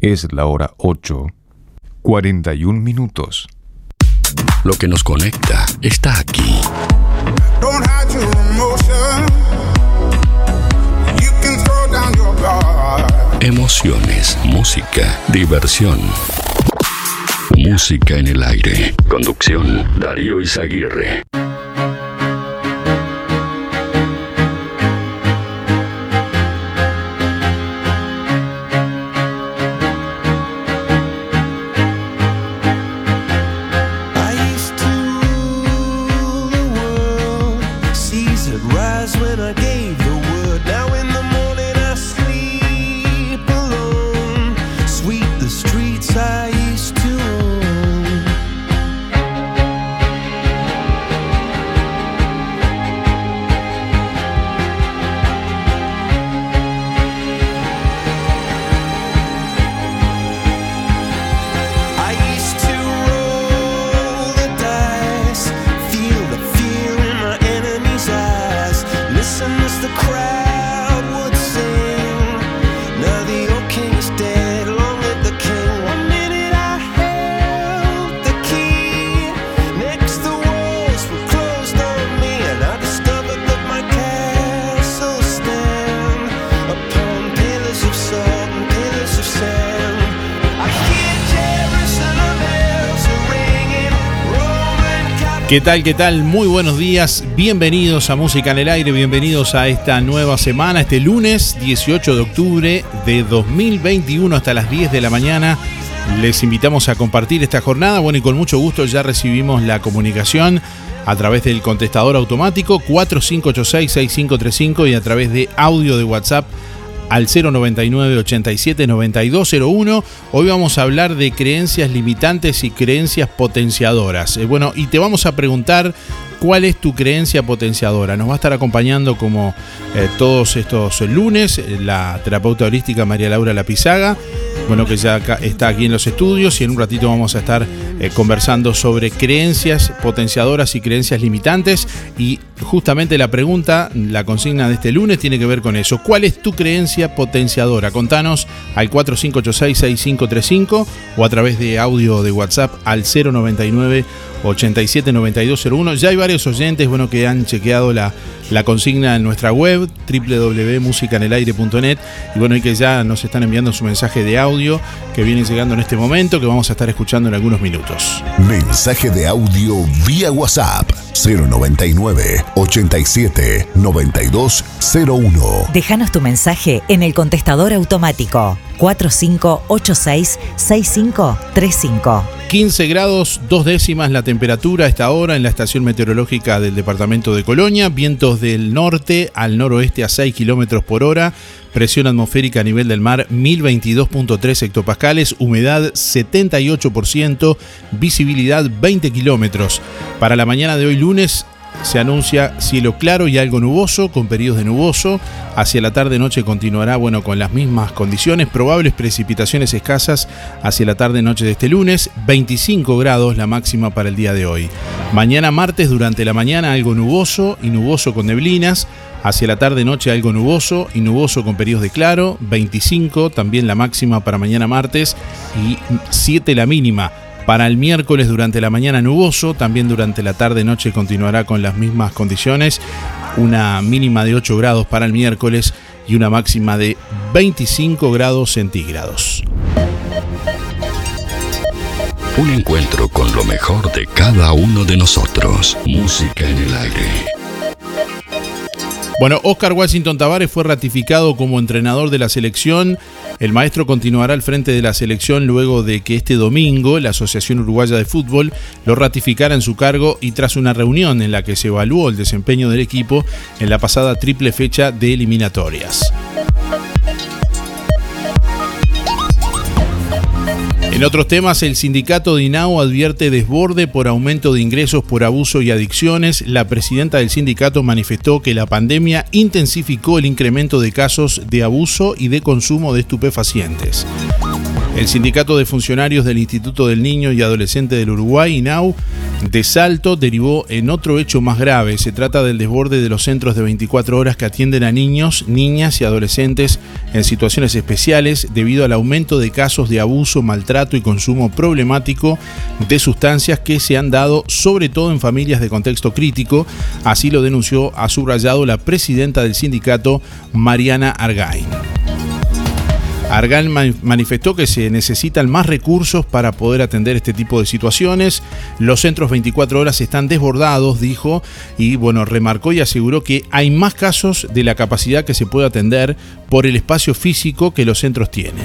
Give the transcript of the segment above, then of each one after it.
Es la hora 8, 41 minutos. Lo que nos conecta está aquí. Emociones, música, diversión. Música en el aire. Conducción, Darío Izaguirre. ¿Qué tal? ¿Qué tal? Muy buenos días. Bienvenidos a Música en el Aire, bienvenidos a esta nueva semana, este lunes 18 de octubre de 2021 hasta las 10 de la mañana. Les invitamos a compartir esta jornada. Bueno, y con mucho gusto ya recibimos la comunicación a través del contestador automático 4586-6535 y a través de audio de WhatsApp al 099 87 9201. Hoy vamos a hablar de creencias limitantes y creencias potenciadoras. Eh, bueno, y te vamos a preguntar cuál es tu creencia potenciadora. Nos va a estar acompañando como eh, todos estos lunes la terapeuta holística María Laura Lapizaga bueno, que ya está aquí en los estudios y en un ratito vamos a estar eh, conversando sobre creencias potenciadoras y creencias limitantes. Y justamente la pregunta, la consigna de este lunes tiene que ver con eso. ¿Cuál es tu creencia potenciadora? Contanos al 4586-6535 o a través de audio de WhatsApp al 099 879201. Ya hay varios oyentes bueno, que han chequeado la, la consigna en nuestra web www.musicanelaire.net y bueno, y que ya nos están enviando su mensaje de audio que viene llegando en este momento que vamos a estar escuchando en algunos minutos. Mensaje de audio vía WhatsApp 099 87 9201. Déjanos tu mensaje en el contestador automático 4586 6535. 15 grados, dos décimas la temperatura a esta hora en la estación meteorológica del departamento de Colonia, vientos del norte al noroeste a 6 kilómetros por hora, presión atmosférica a nivel del mar 1022.3 hectopascales, humedad 78%, visibilidad 20 kilómetros. Para la mañana de hoy lunes se anuncia cielo claro y algo nuboso, con periodos de nuboso. Hacia la tarde-noche continuará, bueno, con las mismas condiciones. Probables precipitaciones escasas hacia la tarde-noche de este lunes. 25 grados la máxima para el día de hoy. Mañana martes, durante la mañana, algo nuboso y nuboso con neblinas. Hacia la tarde-noche, algo nuboso y nuboso con periodos de claro. 25 también la máxima para mañana martes y 7 la mínima. Para el miércoles durante la mañana nuboso, también durante la tarde-noche continuará con las mismas condiciones, una mínima de 8 grados para el miércoles y una máxima de 25 grados centígrados. Un encuentro con lo mejor de cada uno de nosotros. Música en el aire. Bueno, Oscar Washington Tavares fue ratificado como entrenador de la selección. El maestro continuará al frente de la selección luego de que este domingo la Asociación Uruguaya de Fútbol lo ratificara en su cargo y tras una reunión en la que se evaluó el desempeño del equipo en la pasada triple fecha de eliminatorias. En otros temas, el sindicato de INAU advierte desborde por aumento de ingresos por abuso y adicciones. La presidenta del sindicato manifestó que la pandemia intensificó el incremento de casos de abuso y de consumo de estupefacientes. El sindicato de funcionarios del Instituto del Niño y Adolescente del Uruguay, INAU, de Salto derivó en otro hecho más grave. Se trata del desborde de los centros de 24 horas que atienden a niños, niñas y adolescentes en situaciones especiales debido al aumento de casos de abuso, maltrato y consumo problemático de sustancias que se han dado sobre todo en familias de contexto crítico. Así lo denunció a subrayado la presidenta del sindicato, Mariana Argain. Argal manifestó que se necesitan más recursos para poder atender este tipo de situaciones. Los centros 24 horas están desbordados, dijo, y bueno, remarcó y aseguró que hay más casos de la capacidad que se puede atender por el espacio físico que los centros tienen.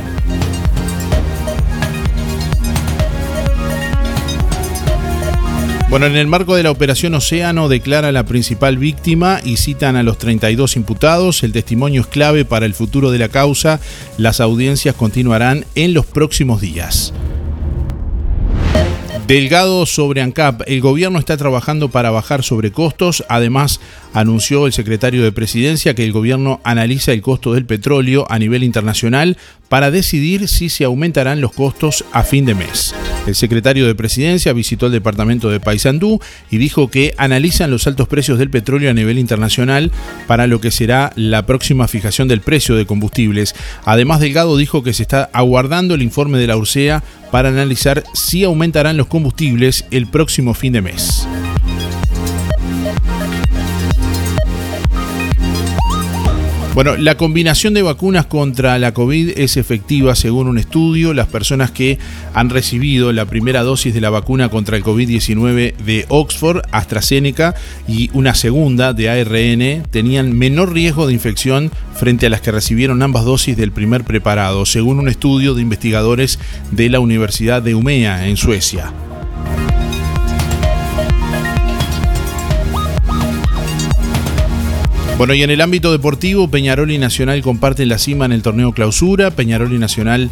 Bueno, en el marco de la operación Océano declara la principal víctima y citan a los 32 imputados. El testimonio es clave para el futuro de la causa. Las audiencias continuarán en los próximos días. Delgado sobre ANCAP. El gobierno está trabajando para bajar sobrecostos. Además, anunció el secretario de Presidencia que el gobierno analiza el costo del petróleo a nivel internacional para decidir si se aumentarán los costos a fin de mes. El secretario de Presidencia visitó el departamento de Paysandú y dijo que analizan los altos precios del petróleo a nivel internacional para lo que será la próxima fijación del precio de combustibles. Además, Delgado dijo que se está aguardando el informe de la URSEA para analizar si aumentarán los combustibles el próximo fin de mes. Bueno, la combinación de vacunas contra la COVID es efectiva según un estudio. Las personas que han recibido la primera dosis de la vacuna contra el COVID-19 de Oxford, AstraZeneca y una segunda de ARN tenían menor riesgo de infección frente a las que recibieron ambas dosis del primer preparado, según un estudio de investigadores de la Universidad de Umea en Suecia. Bueno, y en el ámbito deportivo, Peñarol y Nacional comparten la cima en el torneo clausura. Peñarol y Nacional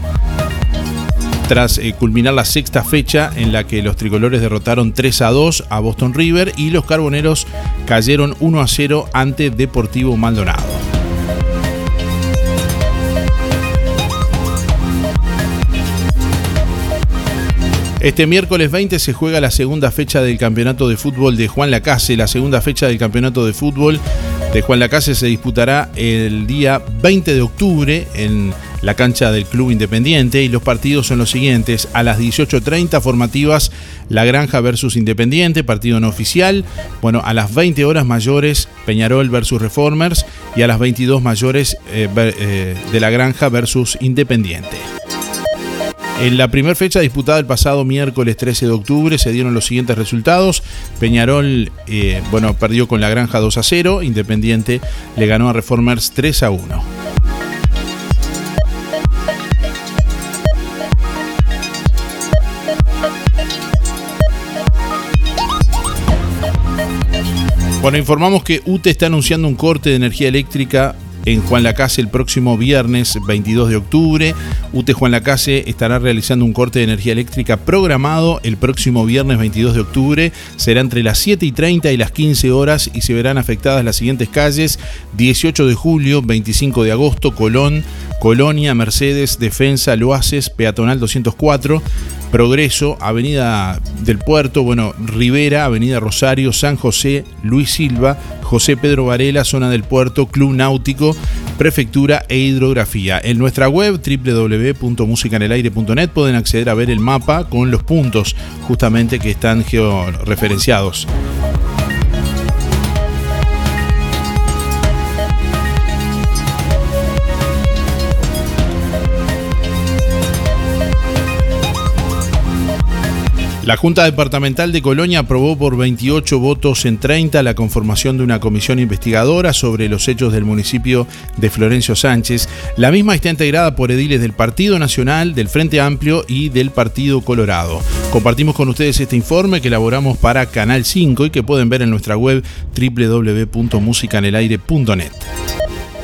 tras eh, culminar la sexta fecha en la que los tricolores derrotaron 3 a 2 a Boston River y los carboneros cayeron 1 a 0 ante Deportivo Maldonado. Este miércoles 20 se juega la segunda fecha del campeonato de fútbol de Juan Lacase. La segunda fecha del campeonato de fútbol de Juan Lacase se disputará el día 20 de octubre en la cancha del Club Independiente y los partidos son los siguientes. A las 18.30 formativas La Granja versus Independiente, partido no oficial. Bueno, a las 20 horas mayores Peñarol versus Reformers y a las 22 mayores eh, eh, de La Granja versus Independiente. En la primera fecha disputada el pasado miércoles 13 de octubre se dieron los siguientes resultados. Peñarol eh, bueno, perdió con la Granja 2 a 0, Independiente le ganó a Reformers 3 a 1. Bueno, informamos que UTE está anunciando un corte de energía eléctrica en Juan Lacase el próximo viernes 22 de octubre. UTE Juan Lacase estará realizando un corte de energía eléctrica programado el próximo viernes 22 de octubre. Será entre las 7 y 30 y las 15 horas y se verán afectadas las siguientes calles: 18 de julio, 25 de agosto, Colón, Colonia, Mercedes, Defensa, Loaces, Peatonal 204. Progreso, Avenida del Puerto, bueno, Rivera, Avenida Rosario, San José, Luis Silva, José Pedro Varela, Zona del Puerto, Club Náutico, Prefectura e Hidrografía. En nuestra web www.musicanelaire.net pueden acceder a ver el mapa con los puntos justamente que están georreferenciados. La Junta Departamental de Colonia aprobó por 28 votos en 30 la conformación de una comisión investigadora sobre los hechos del municipio de Florencio Sánchez. La misma está integrada por ediles del Partido Nacional, del Frente Amplio y del Partido Colorado. Compartimos con ustedes este informe que elaboramos para Canal 5 y que pueden ver en nuestra web www.musicanelaire.net.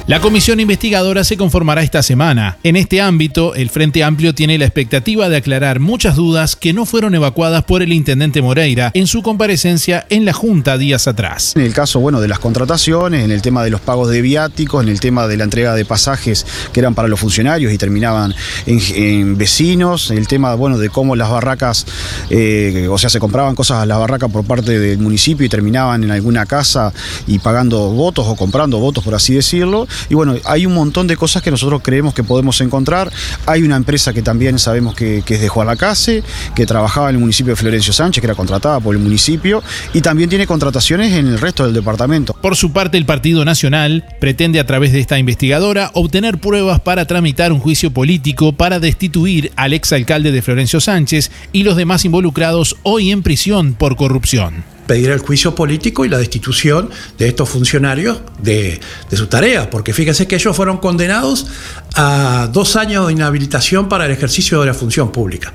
La comisión investigadora se conformará esta semana. En este ámbito, el Frente Amplio tiene la expectativa de aclarar muchas dudas que no fueron evacuadas por el intendente Moreira en su comparecencia en la Junta días atrás. En el caso bueno, de las contrataciones, en el tema de los pagos de viáticos, en el tema de la entrega de pasajes que eran para los funcionarios y terminaban en, vecinos, en el tema bueno, de cómo las barracas, eh, o sea, se compraban cosas a la barraca por parte del municipio y terminaban en alguna casa y pagando votos o comprando votos, por así decirlo. Y bueno, hay un montón de cosas que nosotros creemos que podemos encontrar. Hay una empresa que también sabemos que, es de Juan Lacase, que trabajaba en el municipio de Florencio Sánchez, que era contratada por el municipio, y también tiene contrataciones en el resto del departamento. Por su parte, el Partido Nacional pretende a través de esta investigadora obtener pruebas para tramitar un juicio político para destituir al exalcalde de Florencio Sánchez y los demás involucrados hoy en prisión por corrupción pedir el juicio político y la destitución de estos funcionarios de, su tarea, porque fíjense que ellos fueron condenados a dos años de inhabilitación para el ejercicio de la función pública.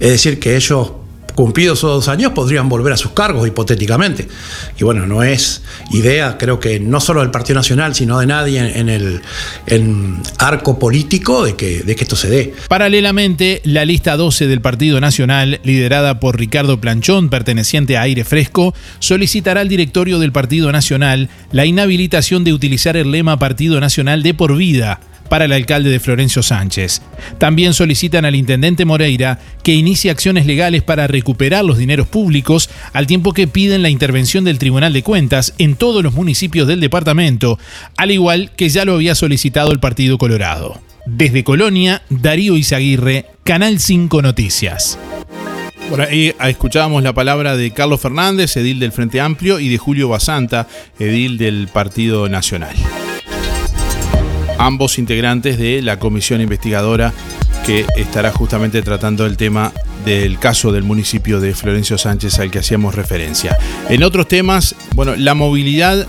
Es decir, que ellos cumplidos esos dos años, podrían volver a sus cargos hipotéticamente. Y bueno, no es idea, creo que no solo del Partido Nacional, sino de nadie en, el arco político de que, de que esto se dé. Paralelamente, la lista 12 del Partido Nacional, liderada por Ricardo Planchón, perteneciente a Aire Fresco, solicitará al directorio del Partido Nacional la inhabilitación de utilizar el lema Partido Nacional de por vida para el alcalde de Florencio Sánchez. También solicitan al intendente Moreira que inicie acciones legales para recuperar los dineros públicos, al tiempo que piden la intervención del Tribunal de Cuentas en todos los municipios del departamento, al igual que ya lo había solicitado el Partido Colorado. Desde Colonia, Darío Izaguirre, Canal 5 Noticias. Por ahí escuchábamos la palabra de Carlos Fernández, edil del Frente Amplio, y de Julio Basanta, edil del Partido Nacional ambos integrantes de la comisión investigadora que estará justamente tratando el tema del caso del municipio de Florencio Sánchez al que hacíamos referencia. En otros temas, bueno, la movilidad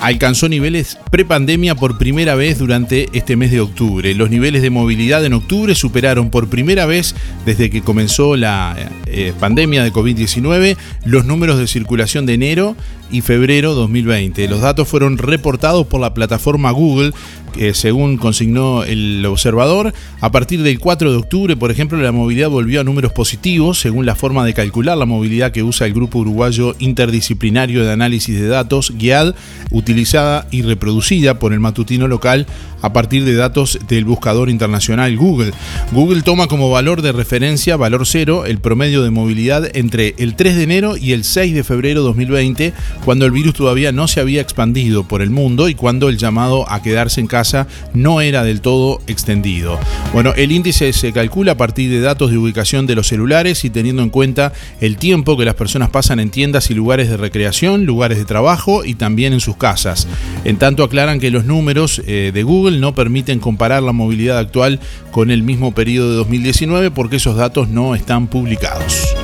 alcanzó niveles prepandemia por primera vez durante este mes de octubre. Los niveles de movilidad en octubre superaron por primera vez desde que comenzó la eh, pandemia de COVID-19 los números de circulación de enero y febrero 2020. Los datos fueron reportados por la plataforma Google, que según consignó el observador, a partir del 4 de octubre, por ejemplo, la movilidad volvió a números positivos, según la forma de calcular la movilidad que usa el grupo uruguayo interdisciplinario de análisis de datos, GIAD, utilizada y reproducida por el matutino local a partir de datos del buscador internacional Google. Google toma como valor de referencia, valor cero, el promedio de movilidad entre el 3 de enero y el 6 de febrero 2020, cuando el virus todavía no se había expandido por el mundo y cuando el llamado a quedarse en casa no era del todo extendido. Bueno, el índice se calcula a partir de datos de ubicación de los celulares y teniendo en cuenta el tiempo que las personas pasan en tiendas y lugares de recreación, lugares de trabajo y también en sus casas. En tanto aclaran que los números eh, de Google no permiten comparar la movilidad actual con el mismo periodo de 2019 porque esos datos no están publicados.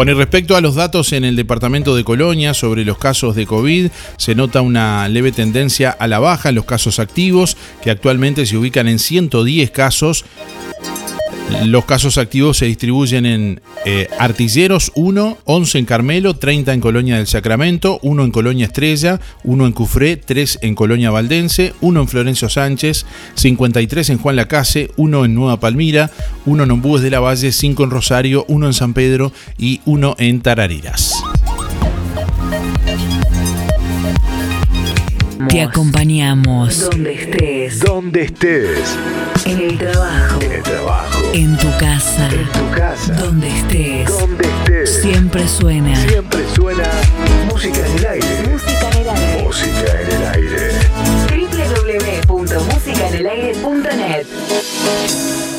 Bueno, y respecto a los datos en el departamento de Colonia sobre los casos de COVID, se nota una leve tendencia a la baja en los casos activos, que actualmente se ubican en 110 casos los casos activos se distribuyen en eh, Artilleros 1, 11 en Carmelo, 30 en Colonia del Sacramento, 1 en Colonia Estrella, 1 en Cufré, 3 en Colonia Valdense, 1 en Florencio Sánchez, 53 en Juan Lacase, 1 en Nueva Palmira, 1 en Ombúes de la Valle, 5 en Rosario, 1 en San Pedro y 1 en Tarariras. Te acompañamos. Donde estés. Donde estés. En el trabajo. En el trabajo. En tu casa. En tu casa. Donde estés. Donde estés. Siempre suena. Siempre suena música en el aire. Música en el aire. Música en el aire. www.musicaenelaire.net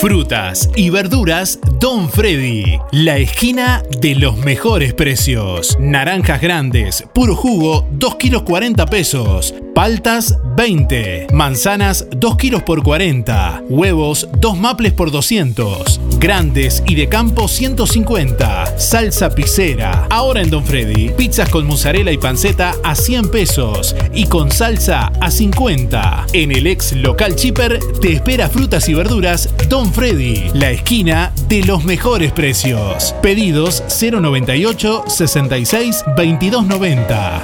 Frutas y verduras Don Freddy. La esquina de los mejores precios. Naranjas grandes, puro jugo, 2 kilos 40 pesos. Paltas, 20. Manzanas 2 kilos por 40. Huevos 2 maples por 200. Grandes y de campo 150. Salsa pizzera. Ahora en Don Freddy. Pizzas con mozzarella y panceta a 100 pesos. Y con salsa a 50. En el ex local Chipper te espera frutas y verduras Don Freddy. La esquina de los mejores precios. Pedidos 098 66 2290.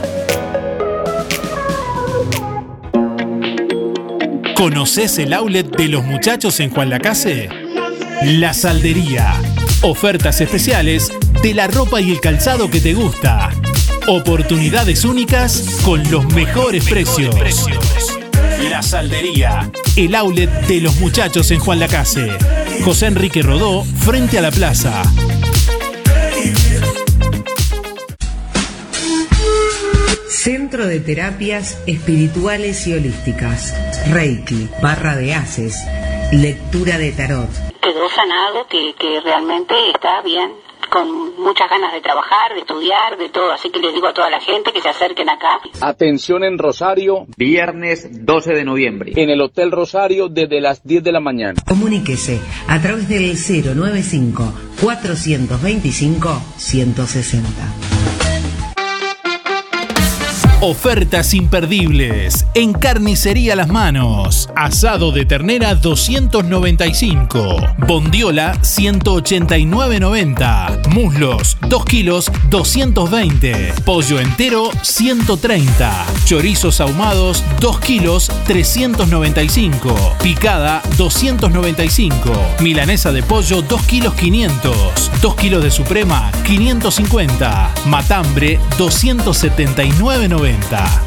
¿Conoces el outlet de los muchachos en Juan Lacase? La Saldería. Ofertas especiales de la ropa y el calzado que te gusta. Oportunidades únicas con los mejores precios. La Saldería. El outlet de los muchachos en Juan Lacase. José Enrique Rodó, frente a la plaza. Centro de Terapias Espirituales y Holísticas. Reiki, barra de haces, lectura de tarot. Quedó sanado, que, que realmente está bien, con muchas ganas de trabajar, de estudiar, de todo. Así que les digo a toda la gente que se acerquen acá. Atención en Rosario, viernes 12 de noviembre, en el Hotel Rosario desde las 10 de la mañana. Comuníquese a través del 095 425 160. Ofertas imperdibles en Carnicería Las Manos. Asado de ternera 295. Bondiola 189.90. Muslos 2 kilos 220. Pollo entero 130. Chorizos ahumados 2 kilos 395. Picada 295. Milanesa de pollo 2 kilos 500. 2 kilos de suprema 550. Matambre 279.90.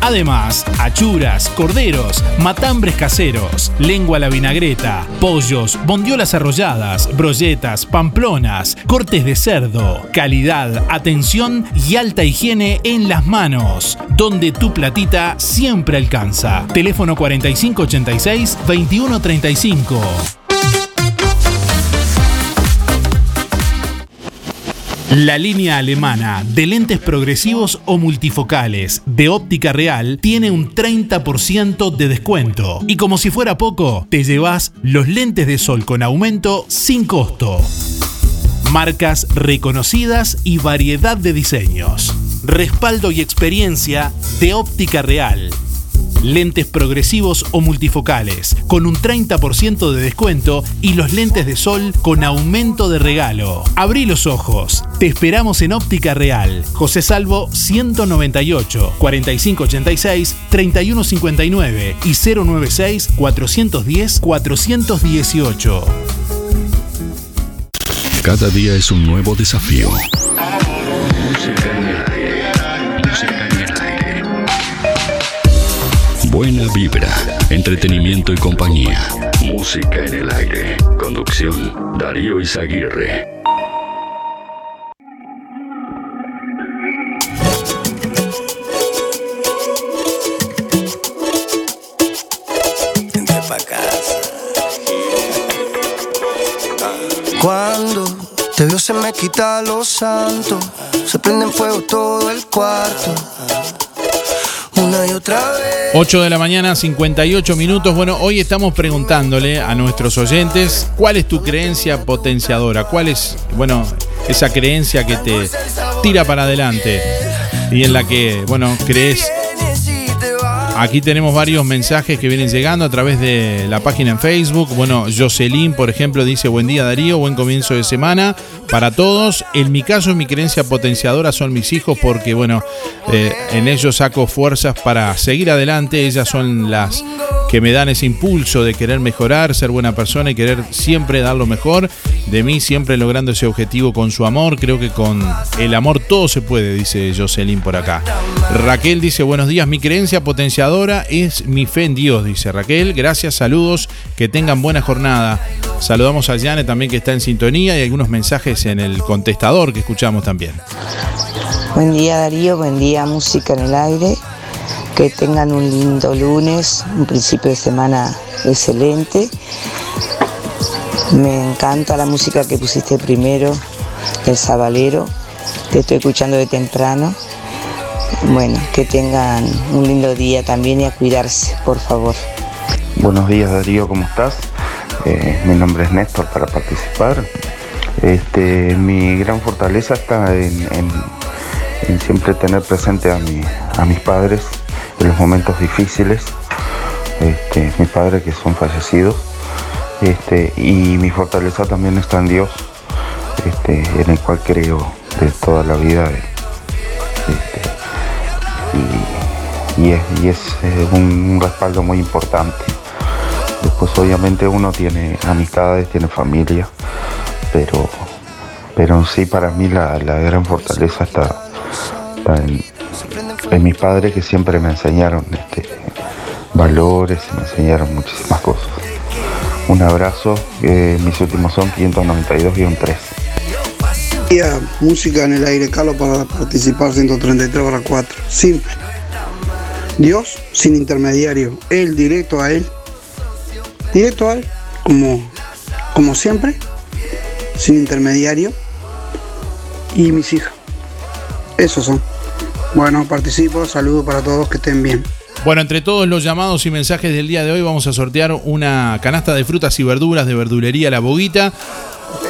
Además, achuras, corderos, matambres caseros, lengua a la vinagreta, pollos, bondiolas arrolladas, brolletas, pamplonas, cortes de cerdo, calidad, atención y alta higiene en las manos, donde tu platita siempre alcanza. Teléfono 4586-2135. La línea alemana de lentes progresivos o multifocales de óptica real tiene un 30% de descuento. Y como si fuera poco, te llevas los lentes de sol con aumento sin costo. Marcas reconocidas y variedad de diseños. Respaldo y experiencia de óptica real. Lentes progresivos o multifocales con un 30% de descuento y los lentes de sol con aumento de regalo. Abrí los ojos. Te esperamos en Óptica Real. José Salvo 198 4586 3159 y 096 410 418. Cada día es un nuevo desafío. Buena vibra, entretenimiento y compañía. Música en el aire. Conducción, Darío Izaguirre. Cuando te veo se me quita lo santo, se prende en fuego todo el cuarto. Una y otra vez. 8 de la mañana, 58 minutos. Bueno, hoy estamos preguntándole a nuestros oyentes cuál es tu creencia potenciadora, cuál es, bueno, esa creencia que te tira para adelante y en la que, bueno, crees. Aquí tenemos varios mensajes que vienen llegando a través de la página en Facebook. Bueno, Jocelyn, por ejemplo, dice buen día Darío, buen comienzo de semana para todos. En mi caso, mi creencia potenciadora son mis hijos porque, bueno, eh, en ellos saco fuerzas para seguir adelante. Ellas son las que me dan ese impulso de querer mejorar, ser buena persona y querer siempre dar lo mejor de mí, siempre logrando ese objetivo con su amor. Creo que con el amor todo se puede, dice Jocelyn por acá. Raquel dice, buenos días, mi creencia potenciadora es mi fe en Dios, dice Raquel. Gracias, saludos, que tengan buena jornada. Saludamos a Yane también que está en sintonía y algunos mensajes en el contestador que escuchamos también. Buen día Darío, buen día Música en el Aire. Que tengan un lindo lunes, un principio de semana excelente. Me encanta la música que pusiste primero, el Sabalero. Te estoy escuchando de temprano. Bueno, que tengan un lindo día también y a cuidarse, por favor. Buenos días Darío, ¿cómo estás? Eh, mi nombre es Néstor para participar. Este, mi gran fortaleza está en, siempre tener presente a mis padres en los momentos difíciles. Este, mis padres que son fallecidos. Este, y mi fortaleza también está en Dios, este, en el cual creo de toda la vida. Este, y, es, eh, un, respaldo muy importante. Después obviamente uno tiene amistades, tiene familia, pero, pero en sí para mí la, la gran fortaleza está, está en, en mis padres que siempre me enseñaron este, valores me enseñaron muchísimas cosas. Un abrazo, eh, mis últimos son 592-3. Día, música en el aire, Carlos, para participar 133 barra 4. Simple. Dios sin intermediario, Él directo a Él. Directo a Él, como, como siempre, sin intermediario. Y mis hijas. Esos son. Bueno, participo, saludos para todos, que estén bien. Bueno, entre todos los llamados y mensajes del día de hoy vamos a sortear una canasta de frutas y verduras de verdulería La Boguita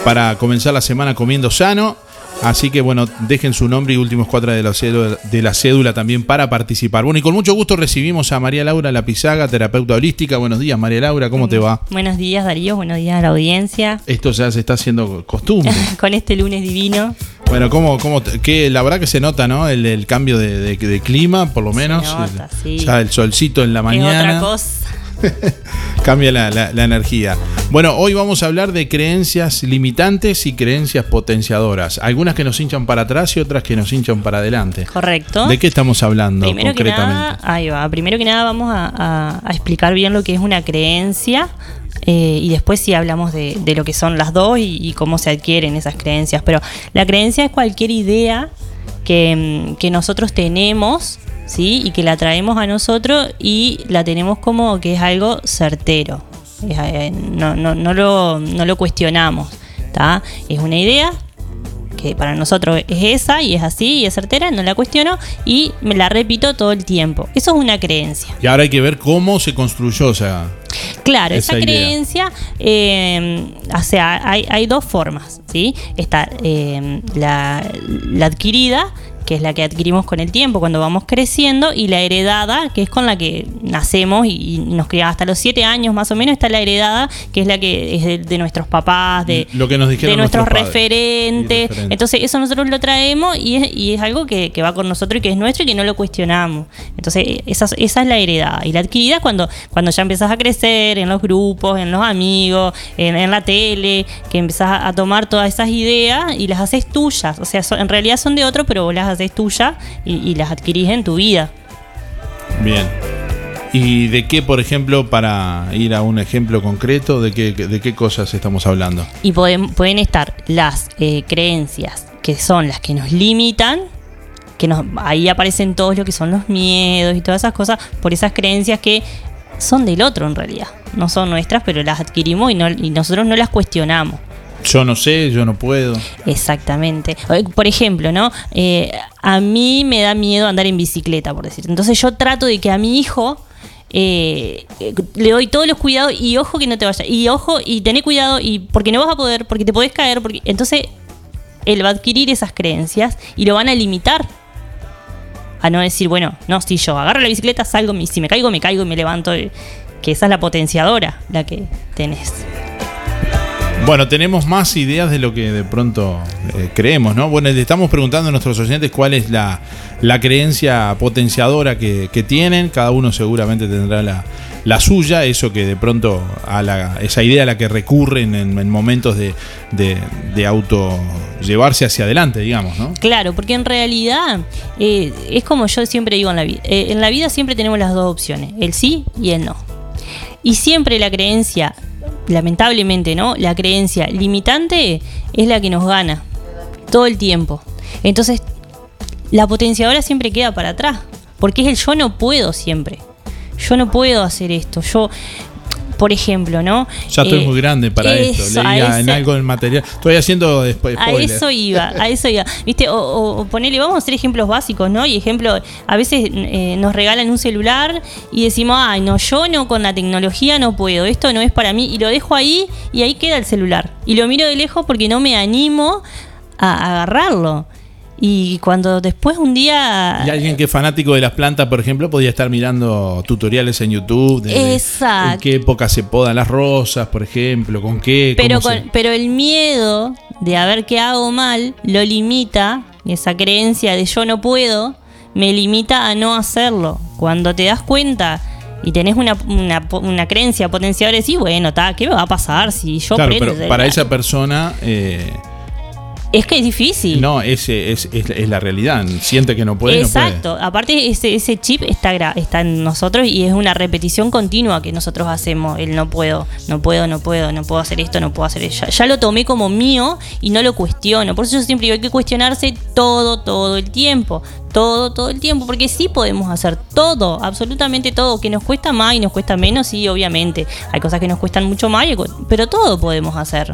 para comenzar la semana comiendo sano. Así que bueno, dejen su nombre y últimos cuatro de la, cédula, de la cédula también para participar. Bueno, y con mucho gusto recibimos a María Laura Lapizaga, terapeuta holística. Buenos días, María Laura, ¿cómo te va? Buenos días, Darío. Buenos días a la audiencia. Esto ya se está haciendo costumbre. Con este lunes divino. Bueno, ¿cómo, cómo que la verdad que se nota, ¿no? El, el cambio de, de- de clima, por lo menos. nota, sí. Ya el solcito en la Es mañana. otra cosa. Cambia la, la- la energía. Bueno, hoy vamos a hablar de creencias limitantes y creencias potenciadoras. Algunas que nos hinchan para atrás y otras que nos hinchan para adelante. Correcto. ¿De qué estamos hablando Primero que concretamente? nada, ahí va. Primero que nada vamos a, a- a explicar bien lo que es una creencia eh, y después sí hablamos de, de lo que son las dos y, y cómo se adquieren esas creencias. Pero la creencia es cualquier idea que, mm, que nosotros tenemos, ¿sí? Y que la traemos a nosotros y la tenemos como que es algo certero. Es, eh, no, no, no, lo, no lo cuestionamos, ¿tá? Es una idea que para nosotros es esa y es así y es certera, no la cuestiono y me la repito todo el tiempo. Eso es una creencia. Y ahora hay que ver cómo se construyó, o sea, Claro, esa, creencia, eh, o sea, hay, hay dos formas, ¿sí? Está eh, la, la adquirida, que es la que adquirimos con el tiempo cuando vamos creciendo, y la heredada, que es con la que nacemos y, y nos criamos hasta los siete años más o menos, está la heredada, que es la que es de, de nuestros papás, de, lo que nos de nuestros referentes. Entonces, eso nosotros lo traemos y es, y es algo que, que va con nosotros y que es nuestro y que no lo cuestionamos. Entonces, esa, es- esa es la heredada. Y la adquirida es cuando, cuando ya empezás a crecer en los grupos, en los amigos, en, en la tele, que empezás a, a tomar todas esas ideas y las haces tuyas. O sea, son- en realidad son de otro, pero vos las haces tuyas y, y las adquirís en tu vida. bien. ¿Y de qué, por ejemplo, para ir a un ejemplo concreto, de qué, de qué cosas estamos hablando? Y pueden, pueden estar las eh, creencias que son las que nos limitan, que nos, ahí aparecen todos lo que son los miedos y todas esas cosas, por esas creencias que son del otro en realidad. No son nuestras, pero las adquirimos y, no, y nosotros no las cuestionamos. Yo no sé, yo no puedo. Exactamente. Eh, Por ejemplo, ¿no? Eh, a mí me da miedo andar en bicicleta, por decir. Entonces yo trato de que a mi hijo eh, le doy todos los cuidados y ojo que no te vaya. Y ojo y tené cuidado y porque no vas a poder, porque te podés caer. Entonces él va a adquirir esas creencias y lo van a limitar. A no decir, bueno, no, si yo agarro la bicicleta, salgo, si me caigo, me caigo y me levanto. Que esa es la potenciadora, la que tenés. Bueno, tenemos más ideas de lo que de pronto eh, creemos, ¿no? Bueno, le estamos preguntando a nuestros oyentes cuál es la, la creencia potenciadora que, que tienen. Cada uno seguramente tendrá la, la suya, eso que de pronto a la, esa idea a la que recurren en, en momentos de, de, de auto llevarse hacia adelante, digamos, ¿no? Claro, porque en realidad eh, es como yo siempre digo en la vida. Eh, en la vida siempre tenemos las dos opciones, el sí y el no. Y siempre la creencia, lamentablemente, ¿no? La creencia limitante es la que nos gana todo el tiempo. Entonces, la potenciadora siempre queda para atrás, porque es el yo no puedo siempre. Yo no puedo hacer esto. Yo por ejemplo, ¿no? Ya estoy Eh, muy grande para esto. eso, a Leía en algo del material. Estoy haciendo después A eso iba, a eso iba. Viste, o, o- o ponele, vamos a hacer ejemplos básicos, ¿no? Y ejemplo, a veces eh, nos regalan un celular y decimos, ay, no, yo no con la tecnología no puedo, esto no es para mí, y lo dejo ahí y ahí queda el celular. Y lo miro de lejos porque no me animo a agarrarlo. Y cuando después un día... Y alguien que es fanático de las plantas, por ejemplo, podía estar mirando tutoriales en YouTube de, Exacto. en qué época se podan las rosas, por ejemplo, con qué. Pero, se- con- pero el miedo de a ver qué hago mal lo limita, esa creencia de yo no puedo, me limita a no hacerlo. Cuando te das cuenta y tenés una, una, una creencia potenciadora, decís, bueno, ta, ¿qué me va a pasar si yo Claro, pero para esa persona. eh, Es que es difícil. no, ese es, es, es la realidad. Siente que no puede, Exacto, aparte ese, ese chip está, está en nosotros y es una repetición continua que nosotros hacemos, el no puedo, no puedo, no puedo, no puedo hacer esto, no puedo hacer eso. Ya, ya lo tomé como mío y no lo cuestiono, por eso yo siempre digo, hay que cuestionarse todo, todo el tiempo, todo, todo el tiempo, porque sí podemos hacer todo, absolutamente todo, que nos cuesta más y nos cuesta menos, sí, obviamente, hay cosas que nos cuestan mucho más, pero todo podemos hacer.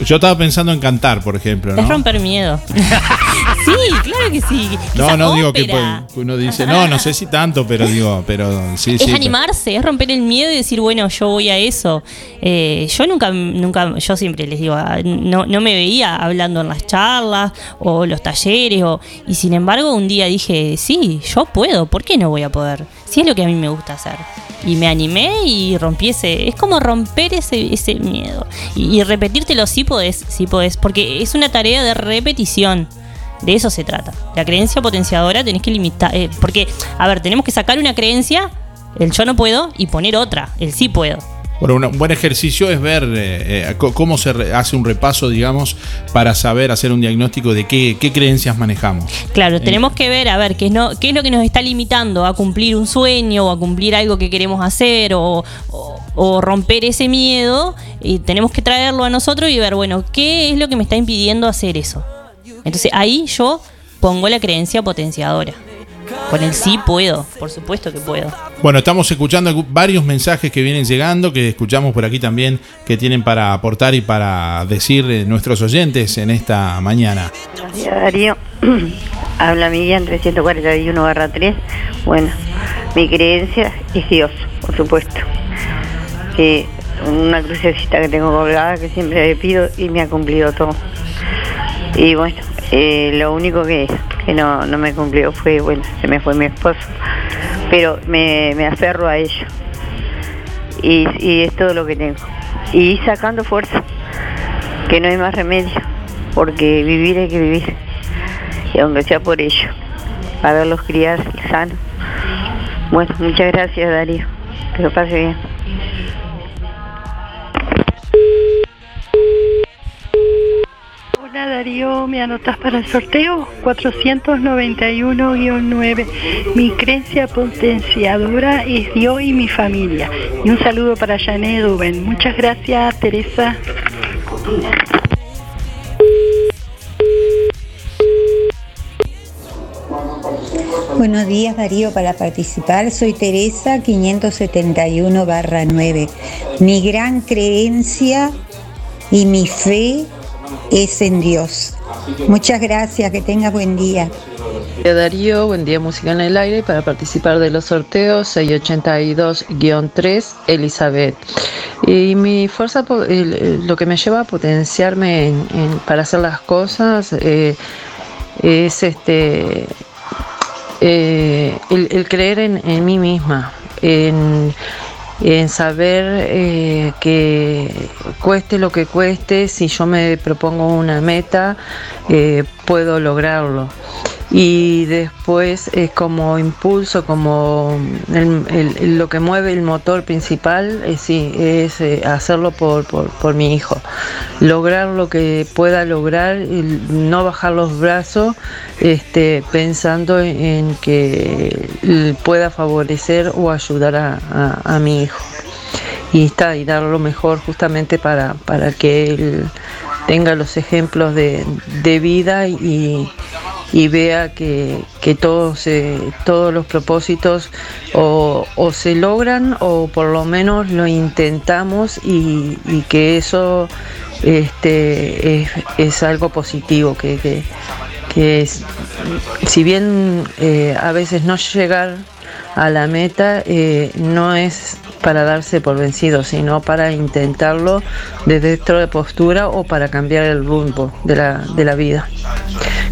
Yo estaba pensando en cantar, por ejemplo, Es ¿no? romper miedo. sí, claro que sí. No, no digo que pues, uno dice, no, no sé si tanto, pero digo, pero sí, es sí. animarse, es romper el miedo y decir, bueno, yo voy a eso. Eh, yo nunca, nunca, yo siempre les digo, ah, no, no me veía hablando en las charlas o los talleres, o, y sin embargo un día dije, sí, yo puedo, ¿por qué no voy a poder? Si es lo que a mí me gusta hacer. Y me animé y rompí ese, es como romper ese, ese miedo. Y, y repetírtelo, sí podés, sí podés, porque es una tarea de repetición. De eso se trata. La creencia potenciadora tenés que limitar. eh, porque, a ver, tenemos que sacar una creencia, el yo no puedo, y poner otra, el sí puedo. Bueno, un buen ejercicio es ver eh, eh, cómo se hace un repaso, digamos, para saber hacer un diagnóstico de qué, qué creencias manejamos. Claro, tenemos que ver, a ver, qué es, no, qué es lo que nos está limitando a cumplir un sueño o a cumplir algo que queremos hacer o, o- o romper ese miedo. Y tenemos que traerlo a nosotros y ver, bueno, ¿qué es lo que me está impidiendo hacer eso? Entonces ahí yo pongo la creencia potenciadora. Con el sí puedo, por supuesto que puedo. Bueno, estamos escuchando varios mensajes que vienen llegando, que escuchamos por aquí también, que tienen para aportar y para decir eh, nuestros oyentes en esta mañana. Buenos días, Darío. Habla Miriam 341 barra 3. Bueno, mi creencia es Dios, por supuesto. Que una crucecita que tengo colgada que siempre le pido y me ha cumplido todo. Y bueno, eh, lo único que, que no, no me cumplió fue, bueno, se me fue mi esposo. Pero me, me aferro a ello. Y, y es todo lo que tengo. Y sacando fuerza, que no hay más remedio, porque vivir hay que vivir. Y aunque sea por ello, a verlos criar sanos. Bueno, muchas gracias Darío. Que lo pase bien. Darío, ¿me anotas para el sorteo? 491-9. Mi creencia potenciadora es Dios y mi familia. Y un saludo para Janet Duben. Muchas gracias, Teresa. Buenos días Darío, para participar soy Teresa 571 barra 9. Mi gran creencia y mi fe es en Dios. Muchas gracias, que tengas buen día. Darío, buen día Música en el Aire. Para participar de los sorteos 682-3, Elizabeth. Y mi fuerza, lo que me lleva a potenciarme en- en- para hacer las cosas eh, es este eh, el, el creer en, en mí misma, en, en saber eh, que cueste lo que cueste, si yo me propongo una meta, eh, puedo lograrlo. Y después es como impulso, como el- el- lo que mueve el motor principal, eh, sí, es eh, hacerlo por, por, mi hijo. Lograr lo que pueda lograr, y no bajar los brazos, este, pensando en, que pueda favorecer o ayudar a, a- a mi hijo. Y está, y dar lo mejor justamente para, para que él tenga los ejemplos de, de vida y, y vea que, que todos, se- todos los propósitos o, o se logran o por lo menos lo intentamos y, y que eso este, es, algo positivo, que, que, que es- si bien eh, a veces no llegar a la meta eh, no es para darse por vencido, sino para intentarlo desde otra postura o para cambiar el rumbo de la, de la vida.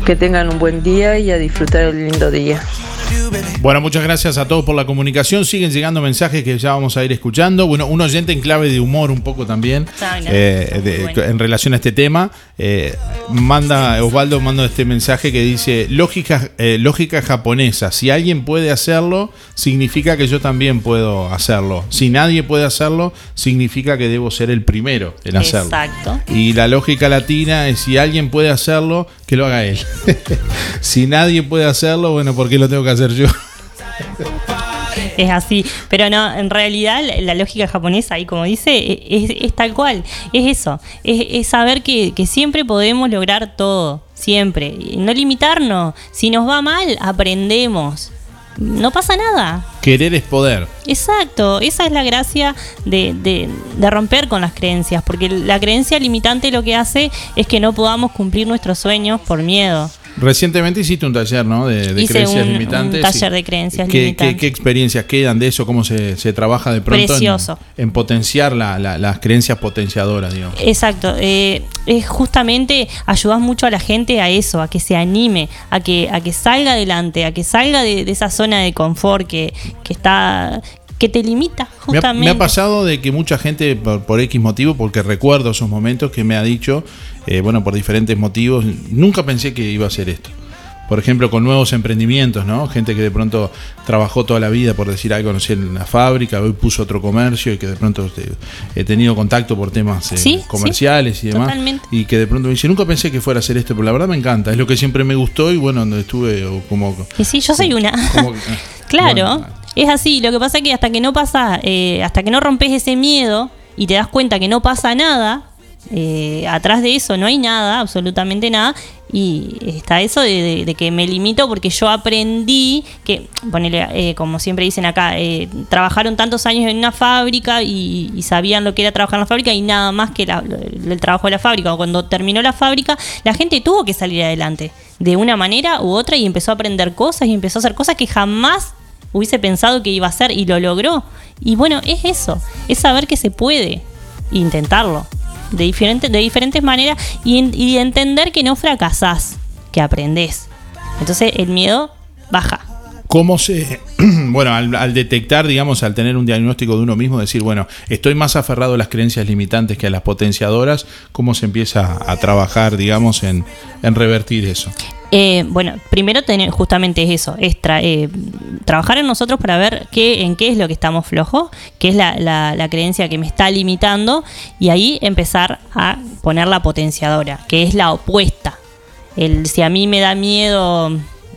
Que tengan un buen día y a disfrutar el lindo día. Bueno, muchas gracias a todos por la comunicación. Siguen llegando mensajes que ya vamos a ir escuchando. Bueno, un oyente en clave de humor un poco también eh, de- Bueno. en relación a este tema. Eh, manda, Osvaldo manda este mensaje que dice, lógica, eh, lógica japonesa. Si alguien puede hacerlo, significa que yo también puedo hacerlo. Si nadie puede hacerlo, significa que debo ser el primero en hacerlo. Exacto. Y la lógica latina es si alguien puede hacerlo, que lo haga él. si nadie puede hacerlo, bueno, ¿por qué lo tengo que hacer yo? Es así, pero no, en realidad la, lógica japonesa, ahí como dice, e- es, es tal cual, es eso, es, es saber que, que siempre podemos lograr todo, siempre, y no limitarnos, si nos va mal, aprendemos, no pasa nada. Querer es poder. Exacto, esa es la gracia de, de- de romper con las creencias, porque la creencia limitante lo que hace es que no podamos cumplir nuestros sueños por miedo. Recientemente hiciste un taller, ¿no? De, de Hice creencias un- limitantes. un taller de creencias ¿Qué, limitantes. qué, qué experiencias quedan de eso? ¿Cómo se, se trabaja de pronto en- Precioso. En, potenciar la- la- las creencias potenciadoras, digamos? Exacto, eh, es justamente ayudas mucho a la gente a eso, a que se anime, a que, a que salga adelante, a que salga de, de esa zona de confort que, que está que te limita Me ha, justamente. me ha pasado de que mucha gente, por, por X motivo, porque recuerdo esos momentos que me ha dicho, eh, bueno, por diferentes motivos, nunca pensé que iba a hacer esto. Por ejemplo, con nuevos emprendimientos, ¿no? Gente que de pronto trabajó toda la vida, por decir algo, no sé, en la fábrica, hoy puso otro comercio y que de pronto este, he tenido contacto por temas eh, Sí, sí, comerciales y demás. totalmente. Y que de pronto me dice, nunca pensé que fuera a hacer esto, pero la verdad me encanta, es lo que siempre me gustó y bueno, donde estuve como... Y sí, yo soy una. como- Claro, Bueno. es así. Lo que pasa es que hasta que no pasa, eh, hasta que no rompes ese miedo y te das cuenta que no pasa nada, eh, atrás de eso no hay nada, absolutamente nada. Y está eso de, que me limito porque yo aprendí que, ponele, eh, como siempre dicen acá, eh, trabajaron tantos años en una fábrica y, sabían lo que era trabajar en la fábrica y nada más que la- el trabajo de la fábrica. Cuando terminó la fábrica, la gente tuvo que salir adelante de una manera u otra y empezó a aprender cosas y empezó a hacer cosas que jamás hubiese pensado que iba a hacer y lo logró. Y bueno, es eso, es saber que se puede intentarlo de, diferentes de diferentes maneras y entender que no fracasás, que aprendés. Entonces el miedo baja. ¿Cómo se.? Bueno, al, al detectar, digamos, al tener un diagnóstico de uno mismo, decir, bueno, estoy más aferrado a las creencias limitantes que a las potenciadoras, ¿cómo se empieza a trabajar, digamos, en, en revertir eso? Eh, bueno, primero tener justamente es eso, es eh, trabajar en nosotros para ver qué, en qué es lo que estamos flojos, qué es la, la- la creencia que me está limitando, y ahí empezar a poner la potenciadora, que es la opuesta. El, si a mí me da miedo,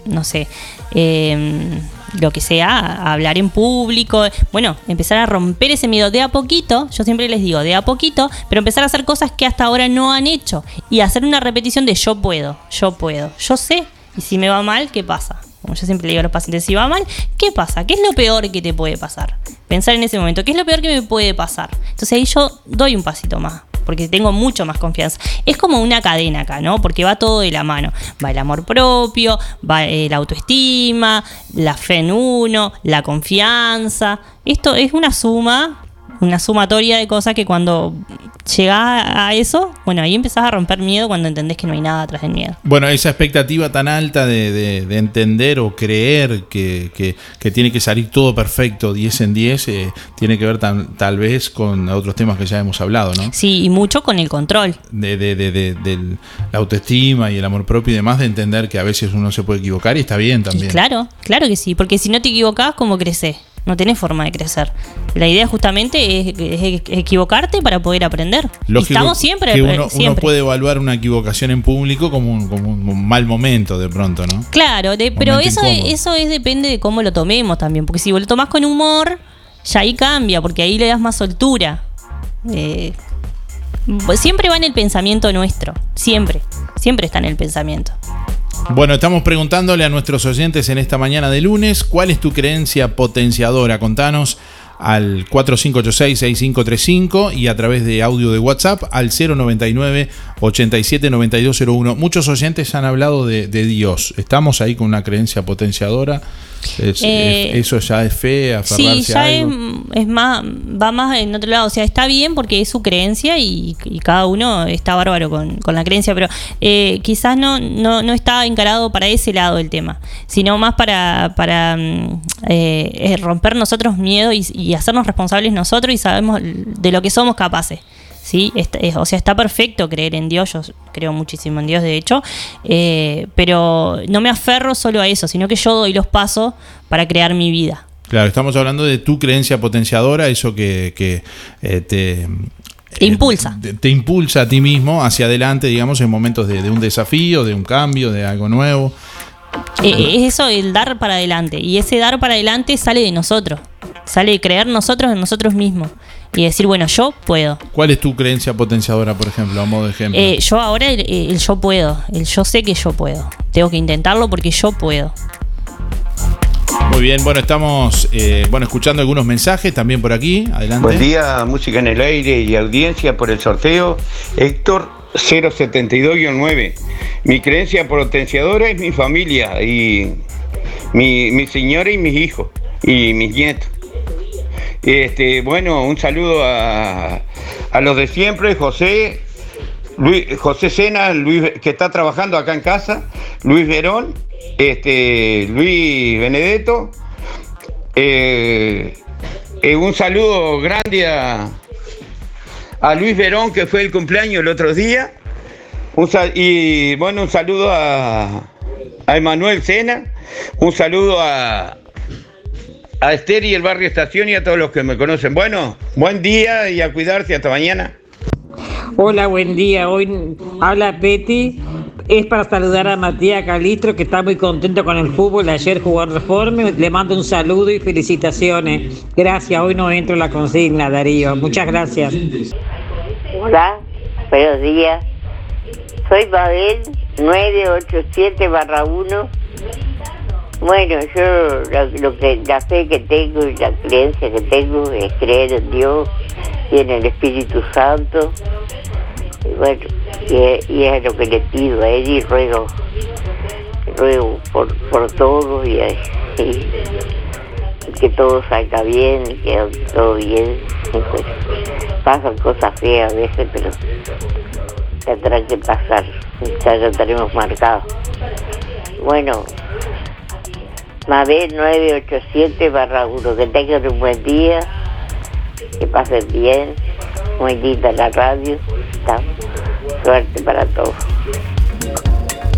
no sé, eh, lo que sea, hablar en público, bueno, empezar a romper ese miedo de a poquito, yo siempre les digo, de a poquito, pero empezar a hacer cosas que hasta ahora no han hecho y hacer una repetición de yo puedo, yo puedo, yo sé, y si me va mal, ¿qué pasa? Como yo siempre le digo a los pacientes, si va mal, ¿qué pasa? ¿Qué es lo peor que te puede pasar? Pensar en ese momento, ¿qué es lo peor que me puede pasar? Entonces ahí yo doy un pasito más, porque tengo mucho más confianza. Es como una cadena acá, ¿no? Porque va todo de la mano. Va el amor propio, va eh, la autoestima, la fe en uno, la confianza. Esto es una suma, una sumatoria de cosas que cuando llegás a eso, bueno, ahí empezás a romper miedo cuando entendés que no hay nada atrás del miedo. Bueno, esa expectativa tan alta de, de- de entender o creer que, que- que tiene que salir todo perfecto 10 en 10, eh, tiene que ver tan- tal vez con otros temas que ya hemos hablado, ¿no? Sí, y mucho con el control. de, de- de- la autoestima y el amor propio y demás, de entender que a veces uno se puede equivocar y está bien también. Claro, claro que sí, porque si no te equivocás, ¿cómo creces? No tenés forma de crecer. La idea justamente es, es equivocarte para poder aprender. Lógico Estamos siempre, que uno, uno puede evaluar una equivocación en público como un, como un mal momento de pronto, ¿no? Claro, de- pero eso, incómodo. eso es depende de cómo lo tomemos también. Porque si vos lo tomás con humor, ya ahí cambia, porque ahí le das más soltura. Eh, siempre va en el pensamiento nuestro. Siempre. Siempre está en el pensamiento. Bueno, estamos preguntándole a nuestros oyentes en esta mañana de lunes, ¿cuál es tu creencia potenciadora? Contanos al 4586-6535 y a través de audio de WhatsApp al 099-879201. Muchos oyentes han hablado de, de Dios. ¿Estamos ahí con una creencia potenciadora? Es- Eh, es- ¿Eso ya es fe, aferrarse Sí, ya es, algo? es más, va más en otro lado. O sea, está bien porque es su creencia y, y cada uno está bárbaro con, con la creencia, pero eh, quizás no, no, no está encarado para ese lado del tema, sino más para, para mm, eh, eh, romper nosotros miedo y, y hacernos responsables nosotros y sabemos de lo que somos capaces. ¿sí? Está- es- o sea, está perfecto creer en Dios, yo creo muchísimo en Dios de hecho, eh, pero no me aferro solo a eso, sino que yo doy los pasos para crear mi vida. Claro, estamos hablando de tu creencia potenciadora, eso que, que, eh, te, Te impulsa. te, te impulsa a ti mismo hacia adelante, digamos, en momentos de, de un desafío, de un cambio, de algo nuevo. Eh, es eso, el dar para adelante. Y ese dar para adelante sale de nosotros. Sale de creer nosotros en nosotros mismos. Y decir, bueno, yo puedo. ¿Cuál es tu creencia potenciadora, por ejemplo, a modo de ejemplo? Eh, yo ahora el, el yo puedo. El yo sé que yo puedo. Tengo que intentarlo porque yo puedo. Muy bien, bueno, estamos eh, bueno escuchando algunos mensajes también por aquí. Adelante. Buen día, música en el aire y audiencia por el sorteo. Héctor 072-9. Mi creencia potenciadora es mi familia y mi, mi señora y mis hijos y mis nietos. Este, bueno, un saludo a, a los de siempre, José, Luis, José Sena, Luis, que está trabajando acá en casa, Luis Verón, este, Luis Benedetto. eh, eh, un saludo grande a, a Luis Verón, que fue el cumpleaños el otro día. Un y bueno, un saludo a, a Emanuel Sena. Un saludo a, a Esther y el barrio Estación y a todos los que me conocen. Bueno, buen día y a cuidarse hasta mañana. Hola, buen día. Hoy habla Peti. Es para saludar a Matías Calistro, que está muy contento con el fútbol. Ayer jugó en Reforme. Le mando un saludo y felicitaciones. Gracias. Hoy no entro en la consigna, Darío. Muchas gracias. Hola, buenos días. Soy Babel 987 1. Bueno, yo lo que, la fe que tengo y la creencia que tengo es creer en Dios y en el Espíritu Santo. Y bueno, y, es lo que le pido a Él y ruego, ruego por, por todo y, que todo salga bien, que todo bien. Pues, pasan cosas feas a veces, pero tendrán que pasar, ya lo tenemos marcado. Bueno, Mabel 987 barra 1, que tengan un buen día, que pasen bien, muy linda la radio, suerte para todos.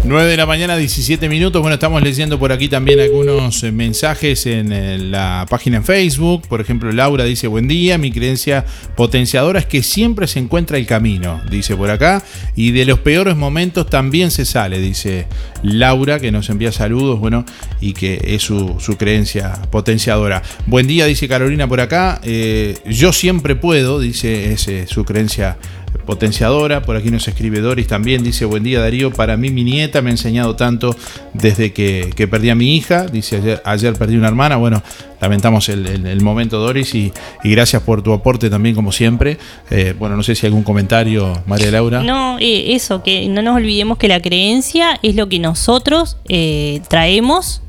9 de la mañana, 17 minutos. Bueno, estamos leyendo por aquí también algunos eh, mensajes en eh, la página en Facebook. Por ejemplo, Laura dice, buen día, mi creencia potenciadora es que siempre se encuentra el camino, dice por acá. Y de los peores momentos también se sale, dice Laura, que nos envía saludos, bueno, y que es su, creencia potenciadora. Buen día, dice Carolina por acá. eh, yo siempre puedo, dice, es su creencia potenciadora. Por aquí nos escribe Doris también. Dice, buen día Darío, para mí mi nieta me ha enseñado tanto desde que, que perdí a mi hija. Dice, ayer, ayer perdí una hermana. Bueno, lamentamos el, el- momento Doris y, y gracias por tu aporte también como siempre. Eh, bueno, no sé si hay algún comentario, María Laura. No, eso, que no nos olvidemos que la creencia es lo que nosotros eh, traemos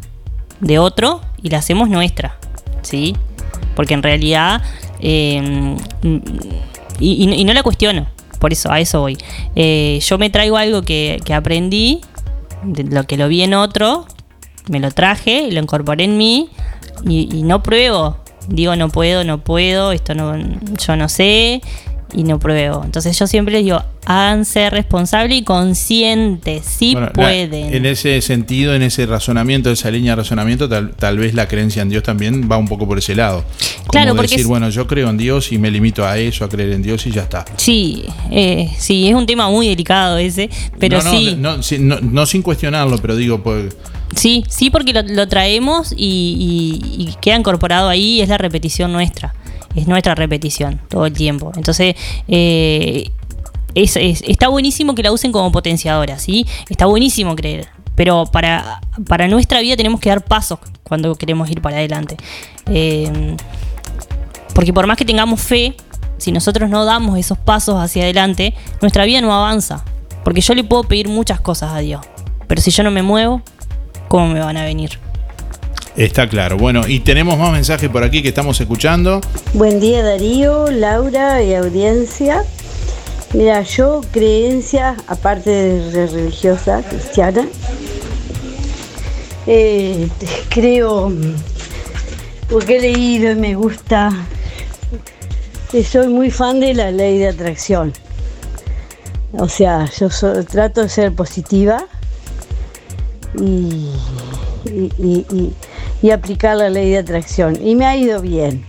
de otro y la hacemos nuestra, ¿sí? Porque en realidad, eh, mm, y no la cuestiono, por eso, a eso voy. Eh, yo me traigo algo que, aprendí, lo que lo vi en otro, me lo traje, lo incorporé en mí y, y no pruebo. Digo, no puedo, no puedo, esto no, yo no sé y no pruebo. Entonces yo siempre les digo, háganse responsables y conscientes, si Bueno, la- pueden. en ese sentido, en ese razonamiento, esa línea de razonamiento, tal, tal vez la creencia en Dios también va un poco por ese lado. Como Claro, porque decir, es- bueno, yo creo en Dios y me limito a eso, a creer en Dios y ya está. Sí, eh, sí, es un tema muy delicado ese, pero no, no, sí, no, sí, no- no sin cuestionarlo, pero digo, pues, sí, sí, porque lo, lo traemos y, y- y queda incorporado ahí, es la repetición nuestra, es nuestra repetición todo el tiempo. Entonces, eh, es- es- está buenísimo que la usen como potenciadora, ¿sí? Está buenísimo creer, Pero para, para nuestra vida tenemos que dar pasos cuando queremos ir para adelante. Eh, porque por más que tengamos fe, si nosotros no damos esos pasos hacia adelante, nuestra vida no avanza. Porque yo le puedo pedir muchas cosas a Dios. Pero si yo no me muevo, ¿cómo me van a venir? Está claro. Bueno, y tenemos más mensajes por aquí que estamos escuchando. Buen día Darío, Laura y audiencia. Mira, yo creencia, aparte de religiosa, cristiana, eh, creo, porque he leído y me gusta, que soy muy fan de la ley de atracción. O sea, yo trato de ser positiva y- y- y- aplicar la ley de atracción. Y me ha ido bien.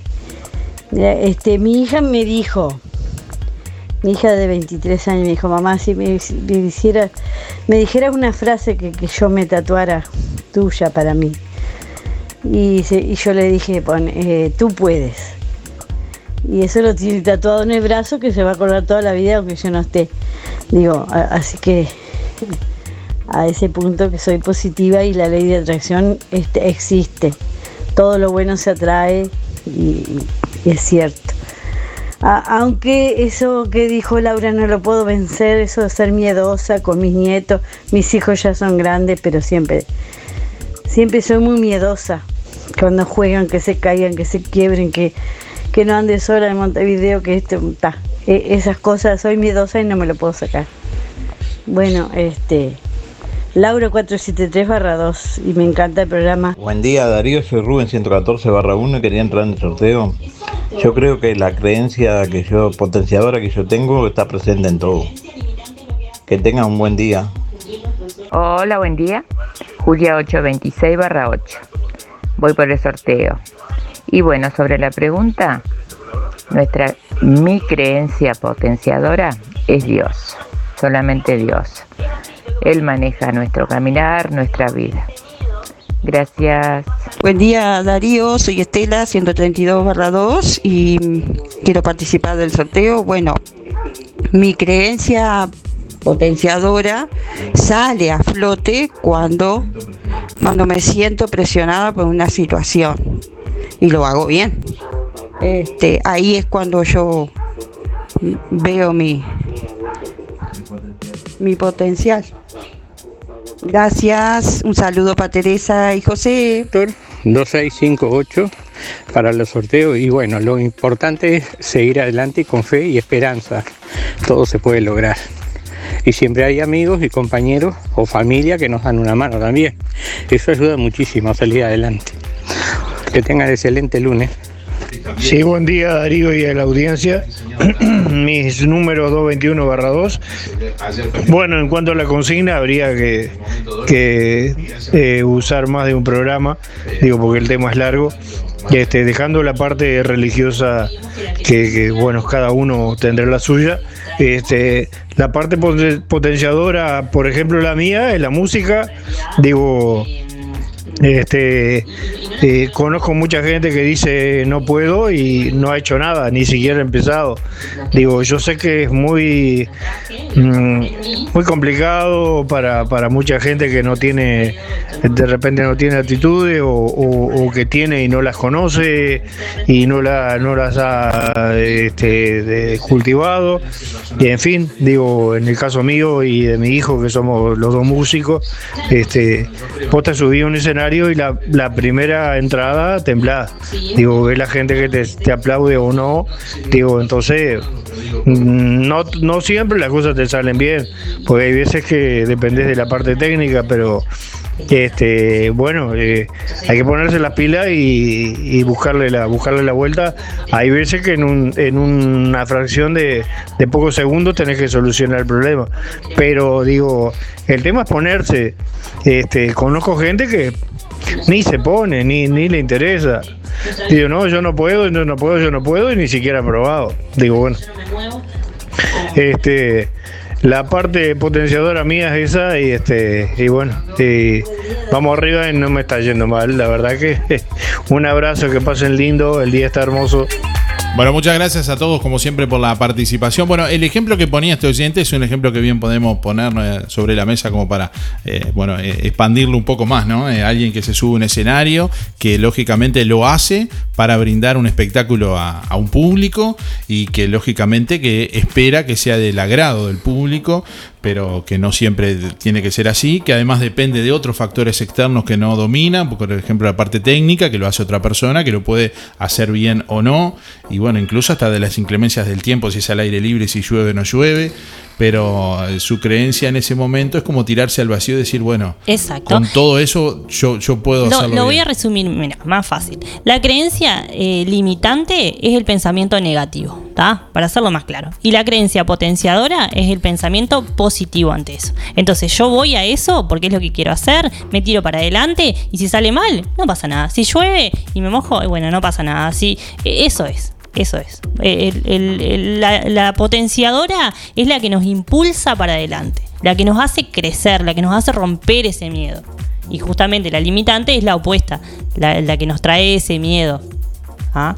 Este, mi hija me dijo, mi hija de 23 años me dijo, mamá, si me, me hiciera, me dijeras una frase que, que yo me tatuara tuya para mí. Y, se- y yo le dije, pon, eh, tú puedes. Y eso lo tiene tatuado en el brazo que se va a acordar toda la vida aunque yo no esté. Digo, así que a ese punto que soy positiva y la ley de atracción este, existe. Todo lo bueno se atrae y, es cierto. Aunque eso que dijo Laura no lo puedo vencer, eso de ser miedosa con mis nietos, mis hijos ya son grandes, pero siempre, siempre soy muy miedosa cuando juegan, que se caigan, que se quiebren, que, que no ande sola en Montevideo, que esto, ta, e- esas cosas, soy miedosa y no me lo puedo sacar. Bueno, este, Laura 473 barra 2 y me encanta el programa. Buen día Darío, soy Rubén 114 barra 1 y quería entrar en el sorteo. Yo creo que la creencia que yo, potenciadora que yo tengo, está presente en todo. Que tengan un buen día. Hola, buen día. Julia 826 barra 8. Voy por el sorteo. Y bueno, sobre la pregunta, nuestra, mi creencia potenciadora es Dios, solamente Dios. Él maneja nuestro caminar, nuestra vida. Gracias. Buen día Darío, soy Estela 132 barra 2 y quiero participar del sorteo. Bueno, mi creencia potenciadora sale a flote cuando, cuando me siento presionada por una situación y lo hago bien. Este, ahí es cuando yo veo mi, mi potencial. Gracias, un saludo para Teresa y José. 2658 para los sorteos y bueno, lo importante es seguir adelante con fe y esperanza. Todo se puede lograr. Y siempre hay amigos y compañeros o familia que nos dan una mano también. Eso ayuda muchísimo a salir adelante. Que tengan excelente lunes. Sí, buen día Darío y a la audiencia. Mis números 221 barra 2. Bueno, en cuanto a la consigna, habría que, que, eh, usar más de un programa, digo, porque el tema es largo. Este, dejando la parte religiosa, que, que, bueno, cada uno tendrá la suya. Este, la parte poten- potenciadora, por ejemplo, la mía, es la música. Digo, este, eh, conozco mucha gente que dice no puedo y no ha hecho nada, ni siquiera ha empezado. Digo, yo sé que es muy, mm, muy complicado para, para mucha gente que no tiene, de repente no tiene actitudes o, o- que tiene y no las conoce y no, la, no las ha este, cultivado. Y en fin, digo, en el caso mío y de mi hijo, que somos los dos músicos, este, posta subí un escenario y la, la primera entrada temblada. Digo, ve la gente que te, te aplaude o no. Digo, entonces, mm, no, no siempre las cosas te salen bien, porque hay veces que dependes de la parte técnica, pero este bueno eh, hay que ponerse las pilas y, y buscarle la buscarle la vuelta. Hay veces que en, un, en una fracción de, de pocos segundos tenés que solucionar el problema. Pero digo el tema es ponerse este conozco gente que ni se pone ni, ni le interesa. Digo no yo no puedo yo no puedo yo no puedo y ni siquiera he probado. Digo bueno. Este la parte potenciadora mía es esa y este y bueno y vamos arriba y no me está yendo mal. La verdad que un abrazo que pasen lindo el día está hermoso Bueno, muchas gracias a todos, como siempre, por la participación. Bueno, el ejemplo que ponía este oyente es un ejemplo que bien podemos poner eh, sobre la mesa como para, eh, bueno, eh, expandirlo un poco más, ¿no? Alguien que se sube a un escenario, que lógicamente lo hace para brindar un espectáculo a, a un público y que lógicamente que espera que sea del agrado del público, pero que no siempre tiene que ser así, que además depende de otros factores externos que no domina, por ejemplo la parte técnica, que lo hace otra persona, que lo puede hacer bien o no, y bueno, incluso hasta de las inclemencias del tiempo, si es al aire libre, si llueve o no llueve, pero eh, su creencia en ese momento es como tirarse al vacío y decir, bueno, Exacto. con todo eso yo, yo puedo Lo, hacerlo lo voy bien. a resumir, mira, más fácil. La creencia eh, limitante es el pensamiento negativo, ¿está? Para hacerlo más claro. Y la creencia potenciadora es el pensamiento positivo ante eso. Entonces yo voy a eso porque es lo que quiero hacer, me tiro para adelante y si sale mal, no pasa nada. Si llueve y me mojo, bueno, no pasa nada. Si, eh, eso es. Eso es. La potenciadora es la que nos impulsa para adelante, la que nos hace crecer, la que nos hace romper ese miedo. Y justamente la limitante es la opuesta, la, la que nos trae ese miedo. ¿Ah?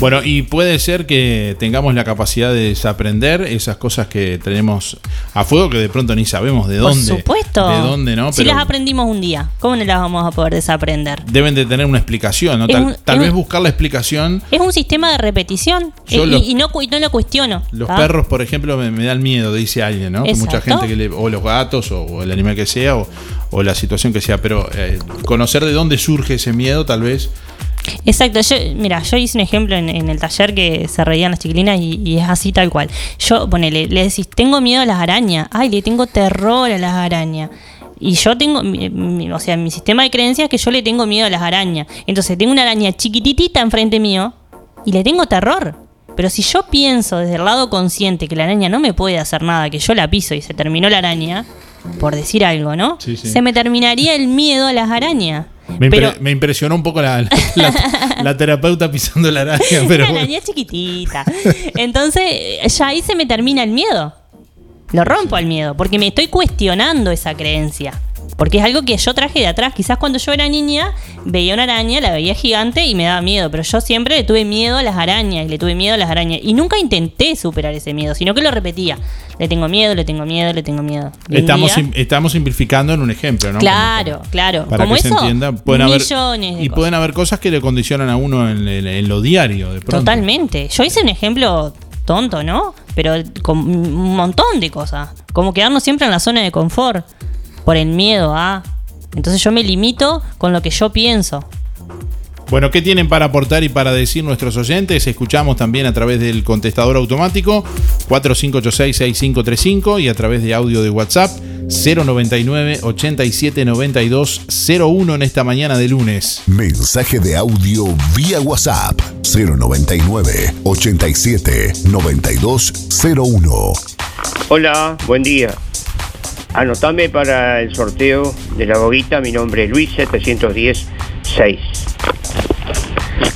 Bueno, y puede ser que tengamos la capacidad de desaprender esas cosas que tenemos a fuego que de pronto ni sabemos de dónde. Por supuesto. De dónde, ¿no? Si Pero las aprendimos un día, ¿cómo no las vamos a poder desaprender? deben de tener una explicación, ¿no? Es Tal, un- tal es vez un- buscar la explicación. Es un sistema de repetición Yo eh, lo- y, no, y no lo cuestiono. Los ¿tá? perros, por ejemplo, me, me dan miedo, dice alguien, ¿no? Que Mucha Exacto. gente que le, o los gatos, o, o el animal que sea, o, o la situación que sea, pero eh, conocer de dónde surge ese miedo, tal vez. Exacto, yo, mira, yo hice un ejemplo en, en el taller que se reían las chiquilinas y, y es así tal cual. Yo, ponele, le decís, tengo miedo a las arañas, ay, le tengo terror a las arañas. Y yo tengo, mi- mi- o sea, mi sistema de creencias es que yo le tengo miedo a las arañas. Entonces tengo una araña chiquititita enfrente mío y le tengo terror. Pero si yo pienso desde el lado consciente que la araña no me puede hacer nada, que yo la piso y se terminó la araña, por decir algo, ¿no? Sí, sí. Se me terminaría el miedo a las arañas. Me, impre- Pero- me impresionó un poco la, la- la- la terapeuta pisando la araña, pero una bueno. araña chiquitita. Entonces, eh, ya ahí se me termina el miedo. Lo rompo al miedo, porque me estoy cuestionando esa creencia. Porque es algo que yo traje de atrás. Quizás cuando yo era niña, veía una araña, la veía gigante y me daba miedo. Pero yo siempre le tuve miedo a las arañas, y le tuve miedo a las arañas. Y nunca intenté superar ese miedo, sino que lo repetía. Le tengo miedo, le tengo miedo, le tengo miedo. Estamos, día- sim- estamos simplificando en un ejemplo, ¿no? Claro, claro. Para Como que se eso, entienda, pueden haber, millones de y cosas. pueden haber cosas que le condicionan a uno en, en- en lo diario, de pronto. Totalmente. Yo hice un ejemplo tonto, ¿no? Pero con un montón de cosas. Como quedarnos siempre en la zona de confort. Por el miedo a. Entonces yo me limito con lo que yo pienso. Bueno, ¿qué tienen para aportar y para decir nuestros oyentes? Escuchamos también a través del contestador automático 4586-6535 y a través de audio de WhatsApp 099 8792 01 en esta mañana de lunes. Mensaje de audio vía WhatsApp 099 87 9201. Hola, buen día. Anotame para el sorteo de la boguita. Mi nombre es Luis 710-6.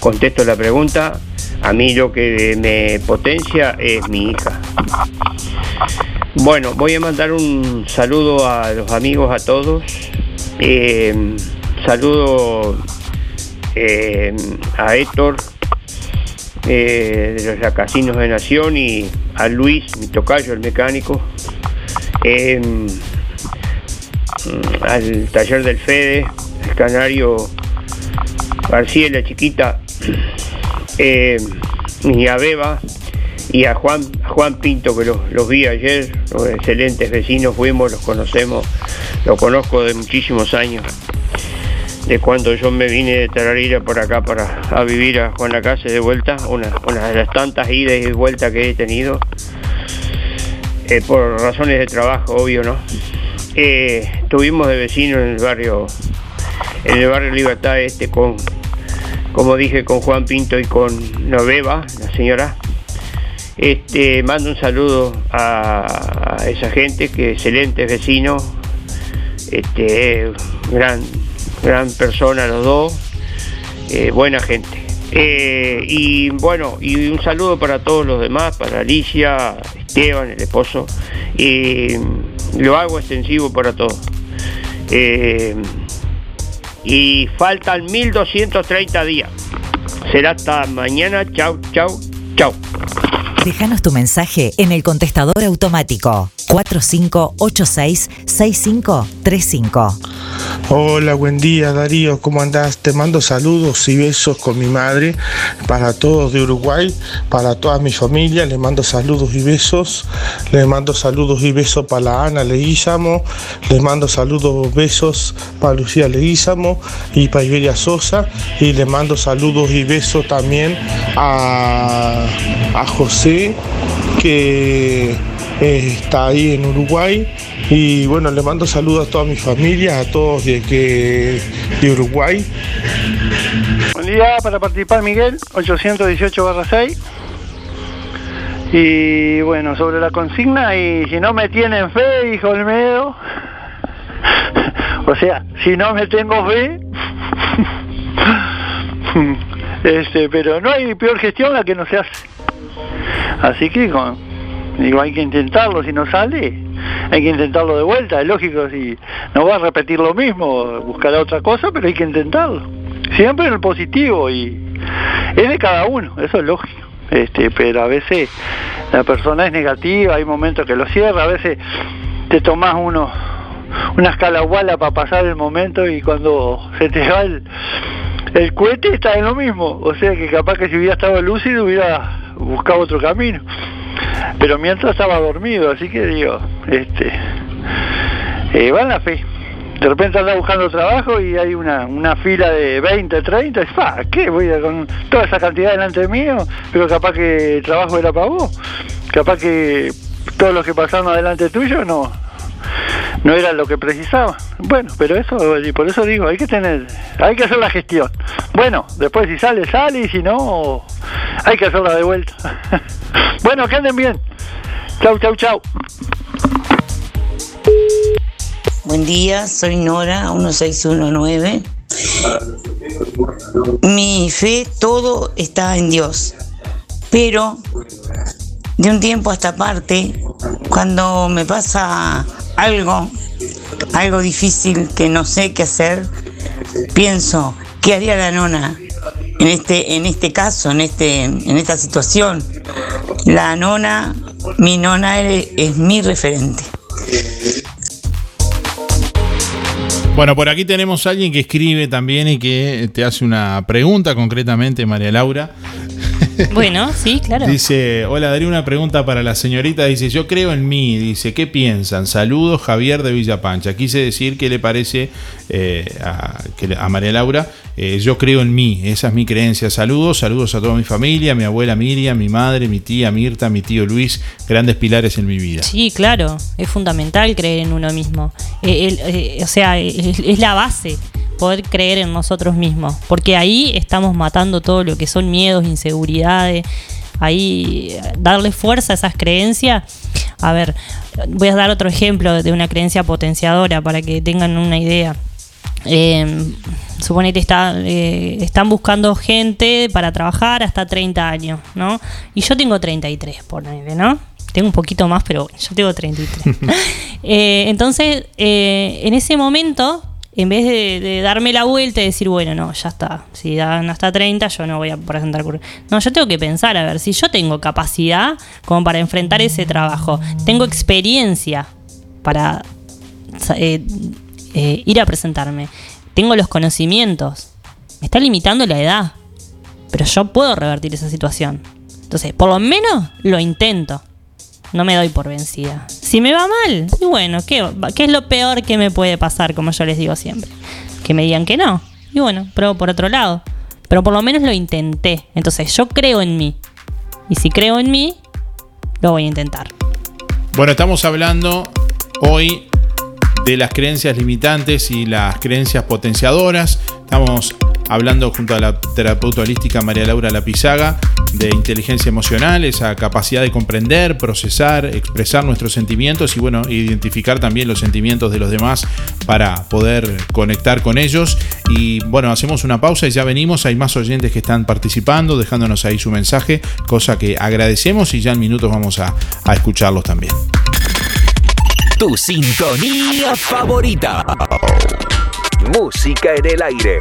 Contesto la pregunta. A mí lo que me potencia es mi hija. Bueno, voy a mandar un saludo a los amigos, a todos. Eh, saludo eh, a Héctor eh, de los Casinos de Nación y a Luis, mi tocayo, el mecánico. Mm, al taller del Fede, el canario García, la chiquita, eh, y a Beba y a Juan, a Juan Pinto que los, los vi ayer, los excelentes vecinos fuimos, los conocemos, los conozco de muchísimos años, de cuando yo me vine de Tararira por acá para a vivir a Juan Lacase de vuelta, una, una de las tantas idas y vueltas que he tenido, eh, por razones de trabajo, obvio, ¿no? Eh, estuvimos de vecinos en el barrio, en el barrio Libertad este con, como dije, con Juan Pinto y con Noveva, la señora. Este, mando un saludo a, esa gente que excelentes vecinos, este, gran, gran persona los dos, eh, buena gente. Eh, y bueno, y un saludo para todos los demás, para Alicia, Esteban, el esposo, y lo hago extensivo para todos. Eh, y faltan 1230 días. Será hasta mañana. Chau, chau. Chao. Déjanos tu mensaje en el contestador automático. 4586-6535. Hola, buen día Darío, ¿cómo andás? Te mando saludos y besos con mi madre para todos de Uruguay, para toda mi familia, le mando saludos y besos, le mando saludos y besos para la Ana Leguizamo, le mando saludos, besos para Lucía Leguizamo y para Iberia Sosa. Y le mando saludos y besos también a, a José que eh, está ahí en Uruguay y bueno, le mando saludos a toda mi familia, a todos de, que, de Uruguay. Buen día para participar Miguel, 818-6. Y bueno, sobre la consigna, y si no me tienen fe, dijo Olmedo, o sea, si no me tengo fe, este, pero no hay peor gestión la que no se hace. Así que digo, hay que intentarlo, si no sale, hay que intentarlo de vuelta, es lógico, si no va a repetir lo mismo, buscará otra cosa, pero hay que intentarlo. Siempre en el positivo y es de cada uno, eso es lógico. Este, pero a veces la persona es negativa, hay momentos que lo cierra, a veces te tomas uno una escalaguala para pasar el momento y cuando se te va el, el cohete está en lo mismo, o sea que capaz que si hubiera estado lúcido hubiera buscado otro camino pero mientras estaba dormido, así que digo, este, eh, va en la fe. De repente anda buscando trabajo y hay una, una fila de 20, 30, y fa, ¿qué? Voy con toda esa cantidad delante mío, pero capaz que el trabajo era para vos, capaz que todos los que pasaron adelante tuyo no, no era lo que precisaba. Bueno, pero eso, y por eso digo, hay que tener, hay que hacer la gestión. Bueno, después si sale, sale, y si no, hay que hacerla de vuelta. bueno, que anden bien. Chau, chau, chau. Buen día, soy Nora, 1619. Mi fe, todo está en Dios. Pero de un tiempo a esta parte, cuando me pasa algo, algo difícil que no sé qué hacer, pienso, ¿qué haría la nona en este, en este caso, en, este, en esta situación? La nona, mi nona es, es mi referente. Bueno, por aquí tenemos a alguien que escribe también y que te hace una pregunta concretamente, María Laura. Bueno, sí, claro. Dice, hola, daría una pregunta para la señorita. Dice, yo creo en mí. Dice, ¿qué piensan? Saludos, Javier de Villa Pancha. Quise decir qué le parece eh, a, que- a María Laura. Eh, yo creo en mí, esa es mi creencia. Saludos, saludos a toda mi familia, mi abuela Miriam, mi madre, mi tía Mirta, mi tío Luis, grandes pilares en mi vida. Sí, claro, es fundamental creer en uno mismo. Eh, el- eh, o sea, es la base poder creer en nosotros mismos, porque ahí estamos matando todo lo que son miedos, inseguridades, ahí darle fuerza a esas creencias. A ver, voy a dar otro ejemplo de una creencia potenciadora para que tengan una idea. Eh, suponete está, eh, están buscando gente para trabajar hasta 30 años, ¿no? Y yo tengo 33, ponele, ¿no? Tengo un poquito más, pero yo tengo 33. Eh, entonces, eh, en ese momento, en vez de, darme la vuelta y decir, bueno, no, ya está, si dan hasta 30, yo no voy a presentar currículum. No, yo tengo que pensar, a ver, si yo tengo capacidad como para enfrentar ese trabajo, tengo experiencia para eh, eh, ir a presentarme, tengo los conocimientos, me está limitando la edad, pero yo puedo revertir esa situación. Entonces, por lo menos lo intento. No me doy por vencida. Si me va mal, y bueno, ¿qué, ¿qué es lo peor que me puede pasar? Como yo les digo siempre. Que me digan que no. Y bueno, pruebo por otro lado. Pero por lo menos lo intenté. Entonces yo creo en mí. Y si creo en mí, lo voy a intentar. Bueno, estamos hablando hoy de las creencias limitantes y las creencias potenciadoras. Estamos hablando junto a la terapeuta holística María Laura Lapizaga de inteligencia emocional, esa capacidad de comprender, procesar, expresar nuestros sentimientos y bueno, identificar también los sentimientos de los demás para poder conectar con ellos. Y bueno, hacemos una pausa y ya venimos. Hay más oyentes que están participando, dejándonos ahí su mensaje, cosa que agradecemos y ya en minutos vamos a, a escucharlos también. Tu sintonía favorita. Música en el aire.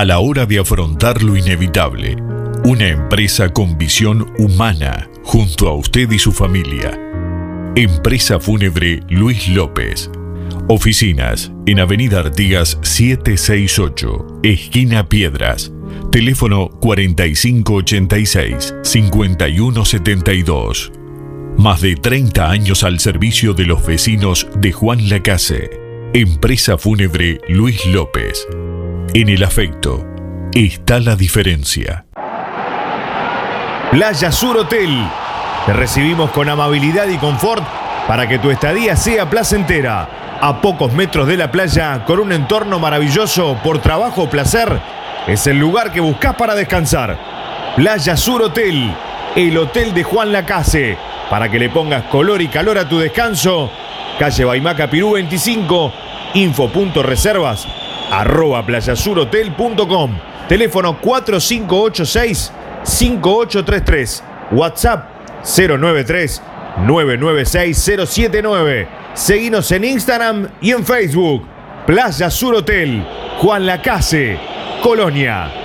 A la hora de afrontar lo inevitable, una empresa con visión humana junto a usted y su familia. Empresa Fúnebre Luis López. Oficinas en Avenida Artigas 768, esquina Piedras. Teléfono 4586-5172. Más de 30 años al servicio de los vecinos de Juan Lacase. Empresa Fúnebre Luis López. En el afecto está la diferencia. Playa Sur Hotel. Te recibimos con amabilidad y confort para que tu estadía sea placentera. A pocos metros de la playa, con un entorno maravilloso por trabajo o placer, es el lugar que buscas para descansar. Playa Sur Hotel, el hotel de Juan Lacase. Para que le pongas color y calor a tu descanso, calle Baimaca Pirú 25, info.reservas, arroba playasurhotel.com, teléfono 4586-5833, WhatsApp 093 996 079. Seguinos en Instagram y en Facebook. Playa Sur Hotel, Juan Lacase, Colonia.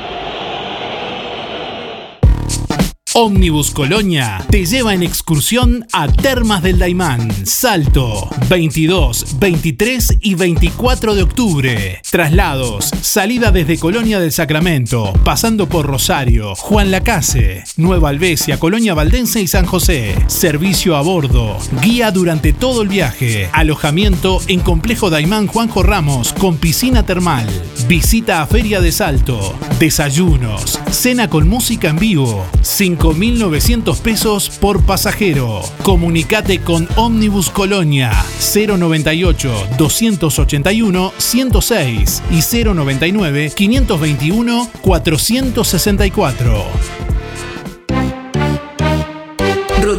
Omnibus Colonia te lleva en excursión a Termas del Daimán, Salto, 22, 23 y 24 de octubre. Traslados, salida desde Colonia del Sacramento, pasando por Rosario, Juan Lacase, Nueva Albesia, Colonia Valdense y San José. Servicio a bordo, guía durante todo el viaje, alojamiento en Complejo Daimán Juanjo Ramos con piscina termal, visita a Feria de Salto, desayunos, cena con música en vivo, 5.900 pesos por pasajero. Comunicate con Omnibus Colonia 098 281 106 y 099 521 464.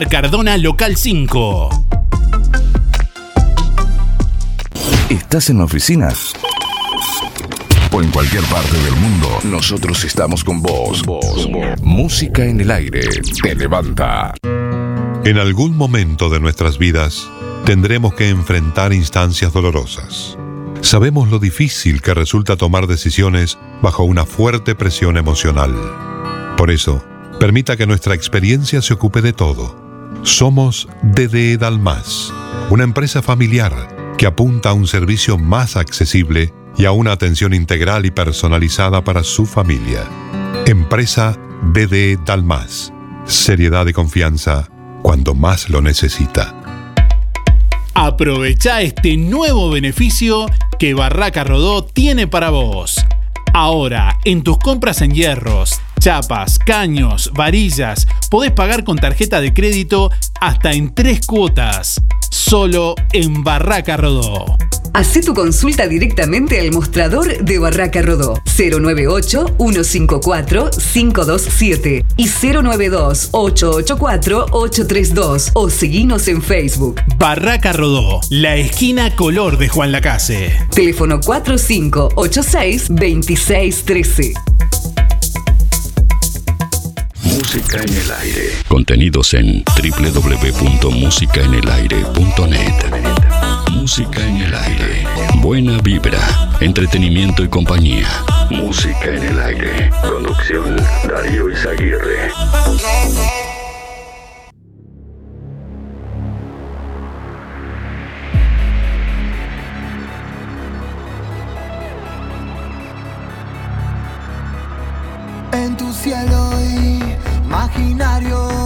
Cardona, local 5. ¿Estás en la oficina? O en cualquier parte del mundo, nosotros estamos con vos. Música en el aire te levanta. En algún momento de nuestras vidas tendremos que enfrentar instancias dolorosas. Sabemos lo difícil que resulta tomar decisiones bajo una fuerte presión emocional. Por eso, permita que nuestra experiencia se ocupe de todo. Somos DDE Dalmas, una empresa familiar que apunta a un servicio más accesible y a una atención integral y personalizada para su familia. Empresa BD Dalmas. Seriedad y confianza cuando más lo necesita. Aprovecha este nuevo beneficio que Barraca Rodó tiene para vos. Ahora, en tus compras en hierros, chapas, caños, varillas, podés pagar con tarjeta de crédito hasta en tres cuotas. Solo en Barraca Rodó. Hacé tu consulta directamente al mostrador de Barraca Rodó 098-154-527 y 092-884-832 o seguinos en Facebook. Barraca Rodó, la esquina color de Juan Lacase. Teléfono 4586-2613. Música en el aire. Contenidos en www.musicaenelaire.net. Música en el aire. Buena vibra, entretenimiento y compañía. Música en el aire. Conducción Darío Izaguirre. En tu cielo imaginario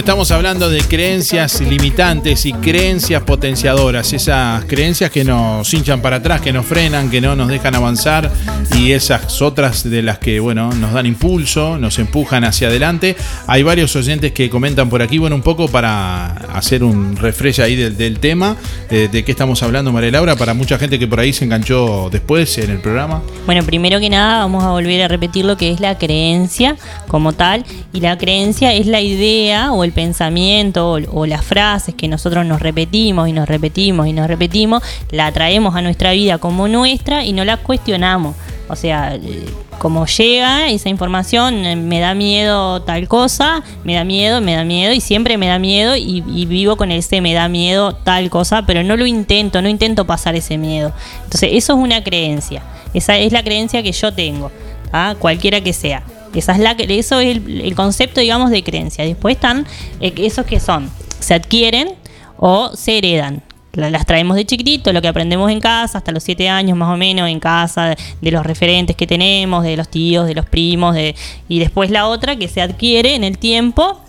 estamos hablando de creencias limitantes y creencias potenciadoras, esas creencias que nos hinchan para atrás, que nos frenan, que no nos dejan avanzar y esas otras de las que, bueno, nos dan impulso, nos empujan hacia adelante. Hay varios oyentes que comentan por aquí, bueno, un poco para hacer un refresh ahí del, tema, eh, de qué estamos hablando, María Laura, para mucha gente que por ahí se enganchó después en el programa. Bueno, primero que nada vamos a volver a repetir lo que es la creencia como tal. Y la creencia es la idea o el pensamiento o, las frases que nosotros nos repetimos y nos repetimos y nos repetimos, la traemos a nuestra vida como nuestra y no la cuestionamos. O sea, eh, como llega esa información, eh, me da miedo tal cosa, me da miedo, me da miedo y siempre me da miedo y, vivo con ese me da miedo tal cosa, pero no lo intento, no intento pasar ese miedo. Entonces, eso es una creencia. Esa es la creencia que yo tengo, ¿ah? cualquiera que sea. Esa es la, eso es el, concepto, digamos, de creencia. Después están eh, esos que son, se adquieren o se heredan. La- Las traemos de chiquitito, lo que aprendemos en casa, hasta los siete años más o menos en casa, de los referentes que tenemos, de los tíos, de los primos, de, y después la otra que se adquiere en el tiempo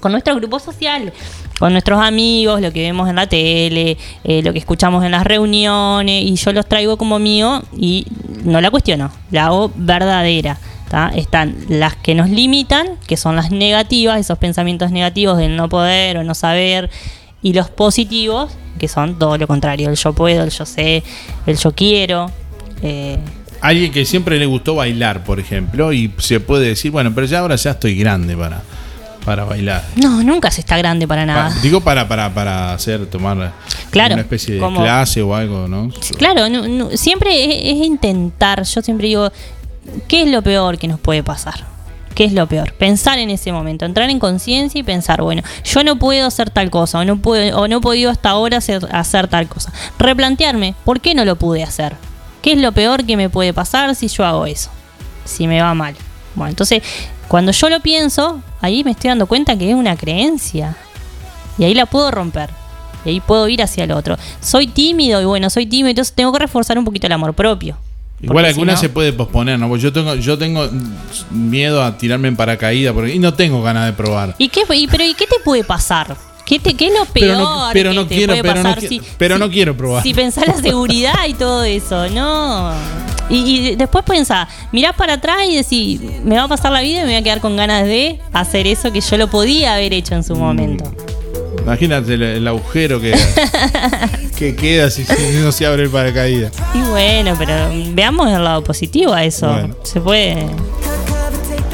con nuestro grupo social, con nuestros amigos, lo que vemos en la tele, eh, lo que escuchamos en las reuniones, y yo los traigo como mío y no la cuestiono, la hago verdadera. ¿Tá? Están las que nos limitan, que son las negativas, esos pensamientos negativos del no poder o no saber, y los positivos, que son todo lo contrario, el yo puedo, el yo sé, el yo quiero. eh, alguien que siempre le gustó bailar, por ejemplo, y se puede decir, bueno, pero ya ahora ya estoy grande para, para bailar. No, nunca se está grande para nada. Pa- digo para, para, para hacer, tomar Claro, una especie de como- clase o algo, ¿no? Claro, no- no- siempre es, es intentar. Yo siempre digo, ¿qué es lo peor que nos puede pasar? ¿Qué es lo peor? Pensar en ese momento, entrar en conciencia y pensar, bueno, yo no puedo hacer tal cosa, o no, puedo, o no he podido hasta ahora hacer, hacer tal cosa. Replantearme, ¿por qué no lo pude hacer? ¿Qué es lo peor que me puede pasar si yo hago eso? Si me va mal. Bueno, entonces, cuando yo lo pienso, ahí me estoy dando cuenta que es una creencia. Y ahí la puedo romper. Y ahí puedo ir hacia el otro. Soy tímido y bueno, soy tímido, entonces tengo que reforzar un poquito el amor propio. Igual Porque si alguna no- se puede posponer, ¿no? Porque yo tengo, yo tengo miedo a tirarme en paracaídas porque, y no tengo ganas de probar. ¿Y qué, y, pero, ¿y qué te puede pasar? ¿Qué, te, qué es lo peor Pero no, pero que no te quiero, puede pero no, pasar qui- si, pero no quiero probar. si pensás la seguridad y todo eso? No. Y, y después pensás, mirás para atrás y decís, me va a pasar la vida y me voy a quedar con ganas de hacer eso que yo lo podía haber hecho en su Mm. Imagínate el, el agujero que, que queda si, si no se abre el paracaídas. Y bueno, pero veamos el lado positivo a eso. Bueno. Se puede.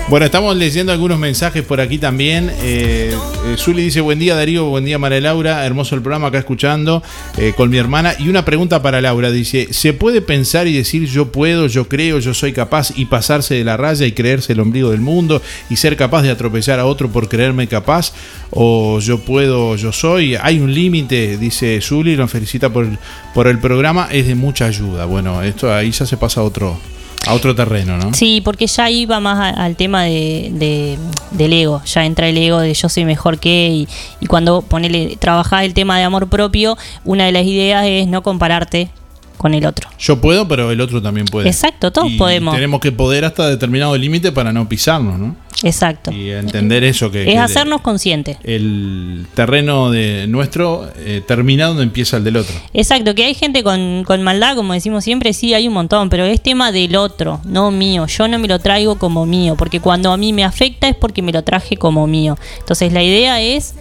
Bueno, estamos leyendo algunos mensajes por aquí también. Eh, eh, Zuli dice, buen día Darío, buen día María Laura, hermoso el programa acá escuchando eh, con mi hermana. Y una pregunta para Laura, dice, ¿se puede pensar y decir yo puedo, yo creo, yo soy capaz y pasarse de la raya y creerse el ombligo del mundo y ser capaz de atropellar a otro por creerme capaz? ¿O yo puedo, yo soy? Hay un límite, dice Zuli, lo felicita por el, por el programa, es de mucha ayuda. Bueno, esto ahí ya se pasa a otro, a otro terreno, ¿no? Sí, porque ya iba más a- al tema de, de- del ego. Ya entra el ego de yo soy mejor que. Y, y cuando ponele, trabajás el tema de amor propio, una de las ideas es no compararte con el otro. Yo puedo, pero el otro también puede. Exacto, todos Y podemos. Tenemos que poder hasta determinado límite para no pisarnos, ¿no? Exacto. Y entender eso que, es que hacernos conscientes. el terreno de nuestro eh, termina donde empieza el del otro. Exacto, que hay gente con, con maldad, como decimos siempre, sí, hay un montón, pero es tema del otro, no mío. Yo no me lo traigo como mío, porque cuando a mí me afecta es porque me lo traje como mío. Entonces la idea es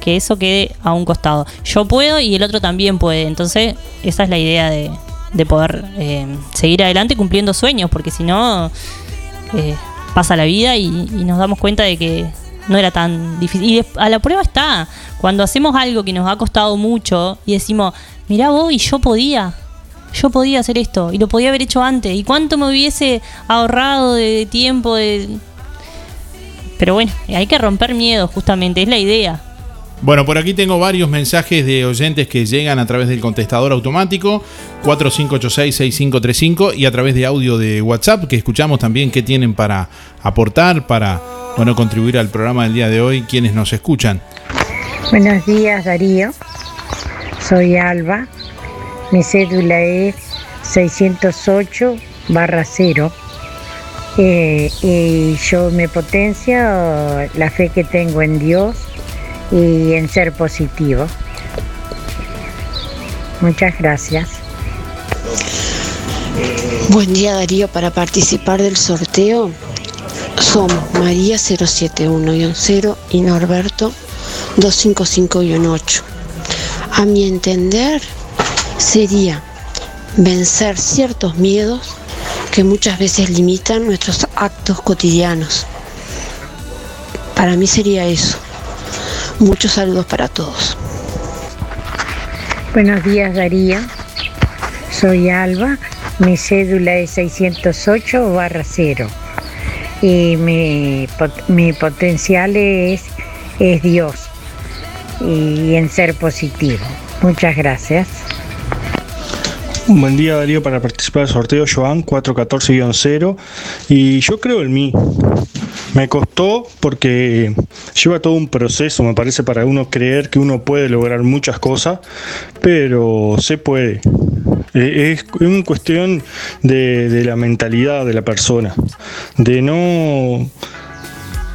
que eso quede a un costado. Yo puedo y el otro también puede. Entonces esa es la idea de, de poder eh, seguir adelante cumpliendo sueños, porque si no, eh, pasa la vida y, y nos damos cuenta de que no era tan difícil. Y a la prueba está, cuando hacemos algo que nos ha costado mucho y decimos, mirá vos, y yo podía, yo podía hacer esto, y lo podía haber hecho antes, y cuánto me hubiese ahorrado de tiempo. Pero bueno, hay que romper miedo, justamente, es la idea. Bueno, por aquí tengo varios mensajes de oyentes que llegan a través del contestador automático 4586-6535 y a través de audio de WhatsApp que escuchamos también qué tienen para aportar, para bueno, contribuir al programa del día de hoy, quienes nos escuchan. Buenos días Darío, soy Alba, mi cédula es 608 barra 0 Eh, y yo me potencia la fe que tengo en Dios y en ser positivo. Muchas gracias. Buen día Darío, para participar del sorteo somos María 071-0 y Norberto 255-8. A mi entender sería vencer ciertos miedos que muchas veces limitan nuestros actos cotidianos. Para mí sería eso. Muchos saludos para todos. Buenos días Darío, soy Alba, mi cédula es 608 barra 0 y mi, mi potencial es, es Dios y en ser positivo. Muchas gracias. Un buen día Darío para participar del sorteo Joan 414-0 y yo creo en mí. Me costó porque lleva todo un proceso, me parece, para uno creer que uno puede lograr muchas cosas, pero se puede. Eh, Es una cuestión de, la mentalidad de la persona, de no,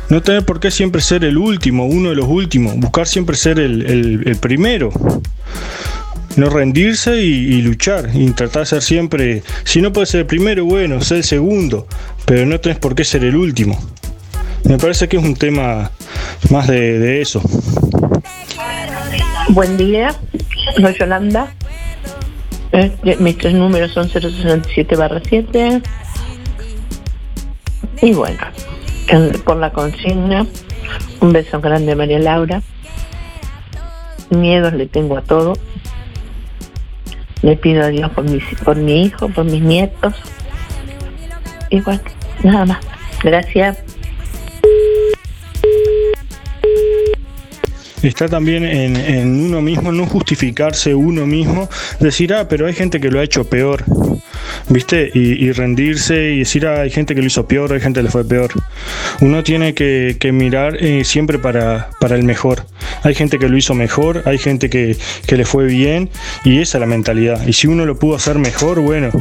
no tener por qué siempre ser el último, uno de los últimos, buscar siempre ser el primero no rendirse y, y luchar y tratar de ser siempre, si no puedes ser el primero, bueno, ser el segundo, pero no tenés por qué ser el último. Me parece que es un tema más de, de eso. Buen día, soy Yolanda. Eh, ya- mis tres números son 067 barra 7. Y bueno, en- por la consigna, un beso grande a María Laura. Miedos le tengo a todo. Le pido a Dios por, por mi hijo, por mis nietos. Y bueno, nada más. Gracias. Está también en, uno mismo, no justificarse uno mismo, decir, ah, pero hay gente que lo ha hecho peor, ¿viste? Y, rendirse y decir, ah, hay gente que lo hizo peor, hay gente que le fue peor. Uno tiene que, mirar eh, siempre para, para el mejor. Hay gente que lo hizo mejor, hay gente que, que le fue bien y esa es la mentalidad. Y si uno lo pudo hacer mejor, bueno,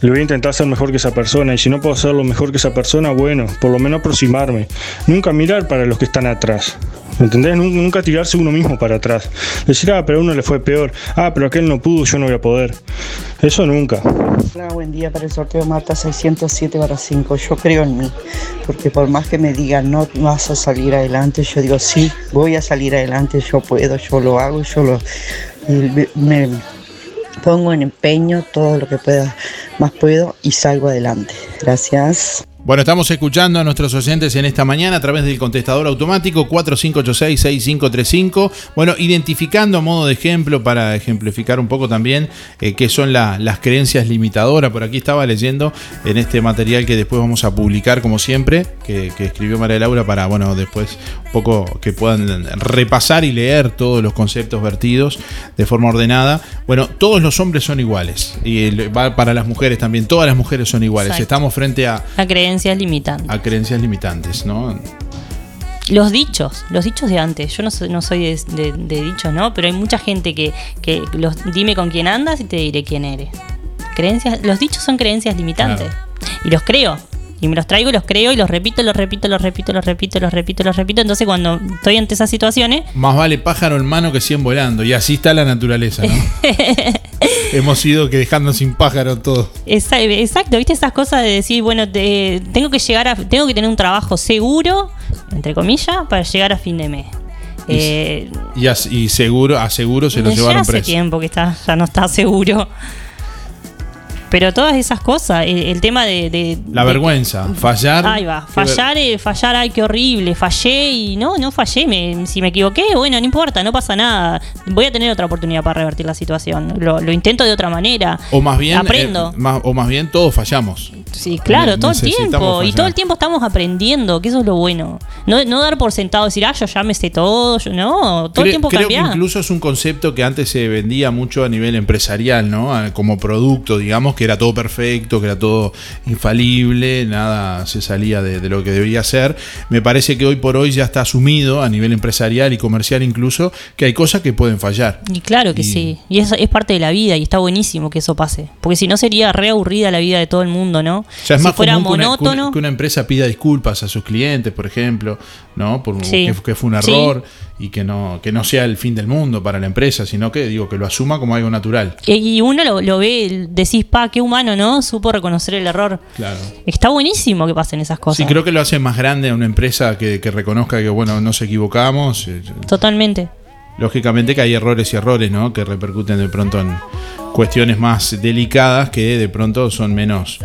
le voy a intentar ser mejor que esa persona. Y si no puedo hacerlo mejor que esa persona, bueno, por lo menos aproximarme. Nunca mirar para los que están atrás. ¿Me entendés? Nun- Nunca tirarse uno mismo para atrás. Decir, ah, pero a uno le fue peor. Ah, pero aquel no pudo, yo no voy a poder. Eso nunca. Hola, buen día para el sorteo Marta 607 barra 5. Yo creo en mí, porque por más que me digan no vas a salir adelante, yo digo sí, voy a salir adelante, yo puedo, yo lo hago, yo lo me pongo en empeño todo lo que pueda, más puedo y salgo adelante. Gracias. Bueno, estamos escuchando a nuestros oyentes en esta mañana a través del contestador automático 4586-6535. Bueno, identificando a modo de ejemplo para ejemplificar un poco también eh, qué son la- las creencias limitadoras. Por aquí estaba leyendo en este material que después vamos a publicar, como siempre, que, que escribió María Laura para, bueno, después un poco que puedan repasar y leer todos los conceptos vertidos de forma ordenada. Bueno, todos los hombres son iguales y va para las mujeres también. Todas las mujeres son iguales. Exacto. Estamos frente a La creencia es limitante. a creencias limitantes, ¿no? Los dichos, los dichos de antes. Yo no soy, no soy de, de- de dichos, ¿no? Pero hay mucha gente que, que los dime con quién andas y te diré quién eres. Creencias, los dichos son creencias limitantes. Y los creo. Y me los traigo y los creo y los repito, los repito, los repito, los repito, los repito, los repito. Entonces cuando estoy ante esas situaciones, Más vale pájaro en mano que 100 volando. Y así está la naturaleza, ¿no? Hemos ido que dejando sin pájaro todo. Exacto, viste esas cosas de decir, bueno, te- tengo que llegar a, tengo que tener un trabajo seguro, entre comillas, para llegar a fin de mes. Y- Eh, Y, as- y seguro, a seguro se lo llevaron hace preso. tiempo que está, ya no está seguro. Pero todas esas cosas, el, el tema de, de- La de- vergüenza, fallar. Ahí va, fallar, eh, fallar, ay, qué horrible, fallé y no, no fallé, me- si me equivoqué, bueno, no importa, no pasa nada, voy a tener otra oportunidad para revertir la situación, lo, lo intento de otra manera, O más bien, aprendo. eh, más- o más bien todos fallamos. Sí, claro, todo el tiempo. Y todo el tiempo estamos aprendiendo, que eso es lo bueno. No, no dar por sentado, decir, ah, yo ya me sé todo. yo- no, todo el tiempo creo que incluso es un concepto que antes se vendía mucho a nivel empresarial, ¿no? Como producto, digamos, que era todo perfecto, que era todo infalible, nada se salía de, de lo que debía ser. Me parece que hoy por hoy ya está asumido a nivel empresarial y comercial incluso que hay cosas que pueden fallar. Y claro que sí. Y eso es parte de la vida y está buenísimo que eso pase. Porque si no sería re aburrida la vida de todo el mundo, ¿no? Ya es si más fuera común que una, que monótono. una- que una empresa pida disculpas a sus clientes, por ejemplo, ¿no? Por Sí. que, que fue un Sí. error y que no, que no sea el fin del mundo para la empresa, sino que digo que lo asuma como algo natural. Y uno lo, lo ve, decís, pa, qué humano, ¿no? Supo reconocer el error. Claro. Está buenísimo que pasen esas cosas. Sí, creo que lo hace más grande a una empresa que, que reconozca que, bueno, nos equivocamos. eh, Totalmente. Lógicamente que hay errores y errores, ¿no? Que repercuten de pronto en cuestiones más delicadas que de pronto son menos...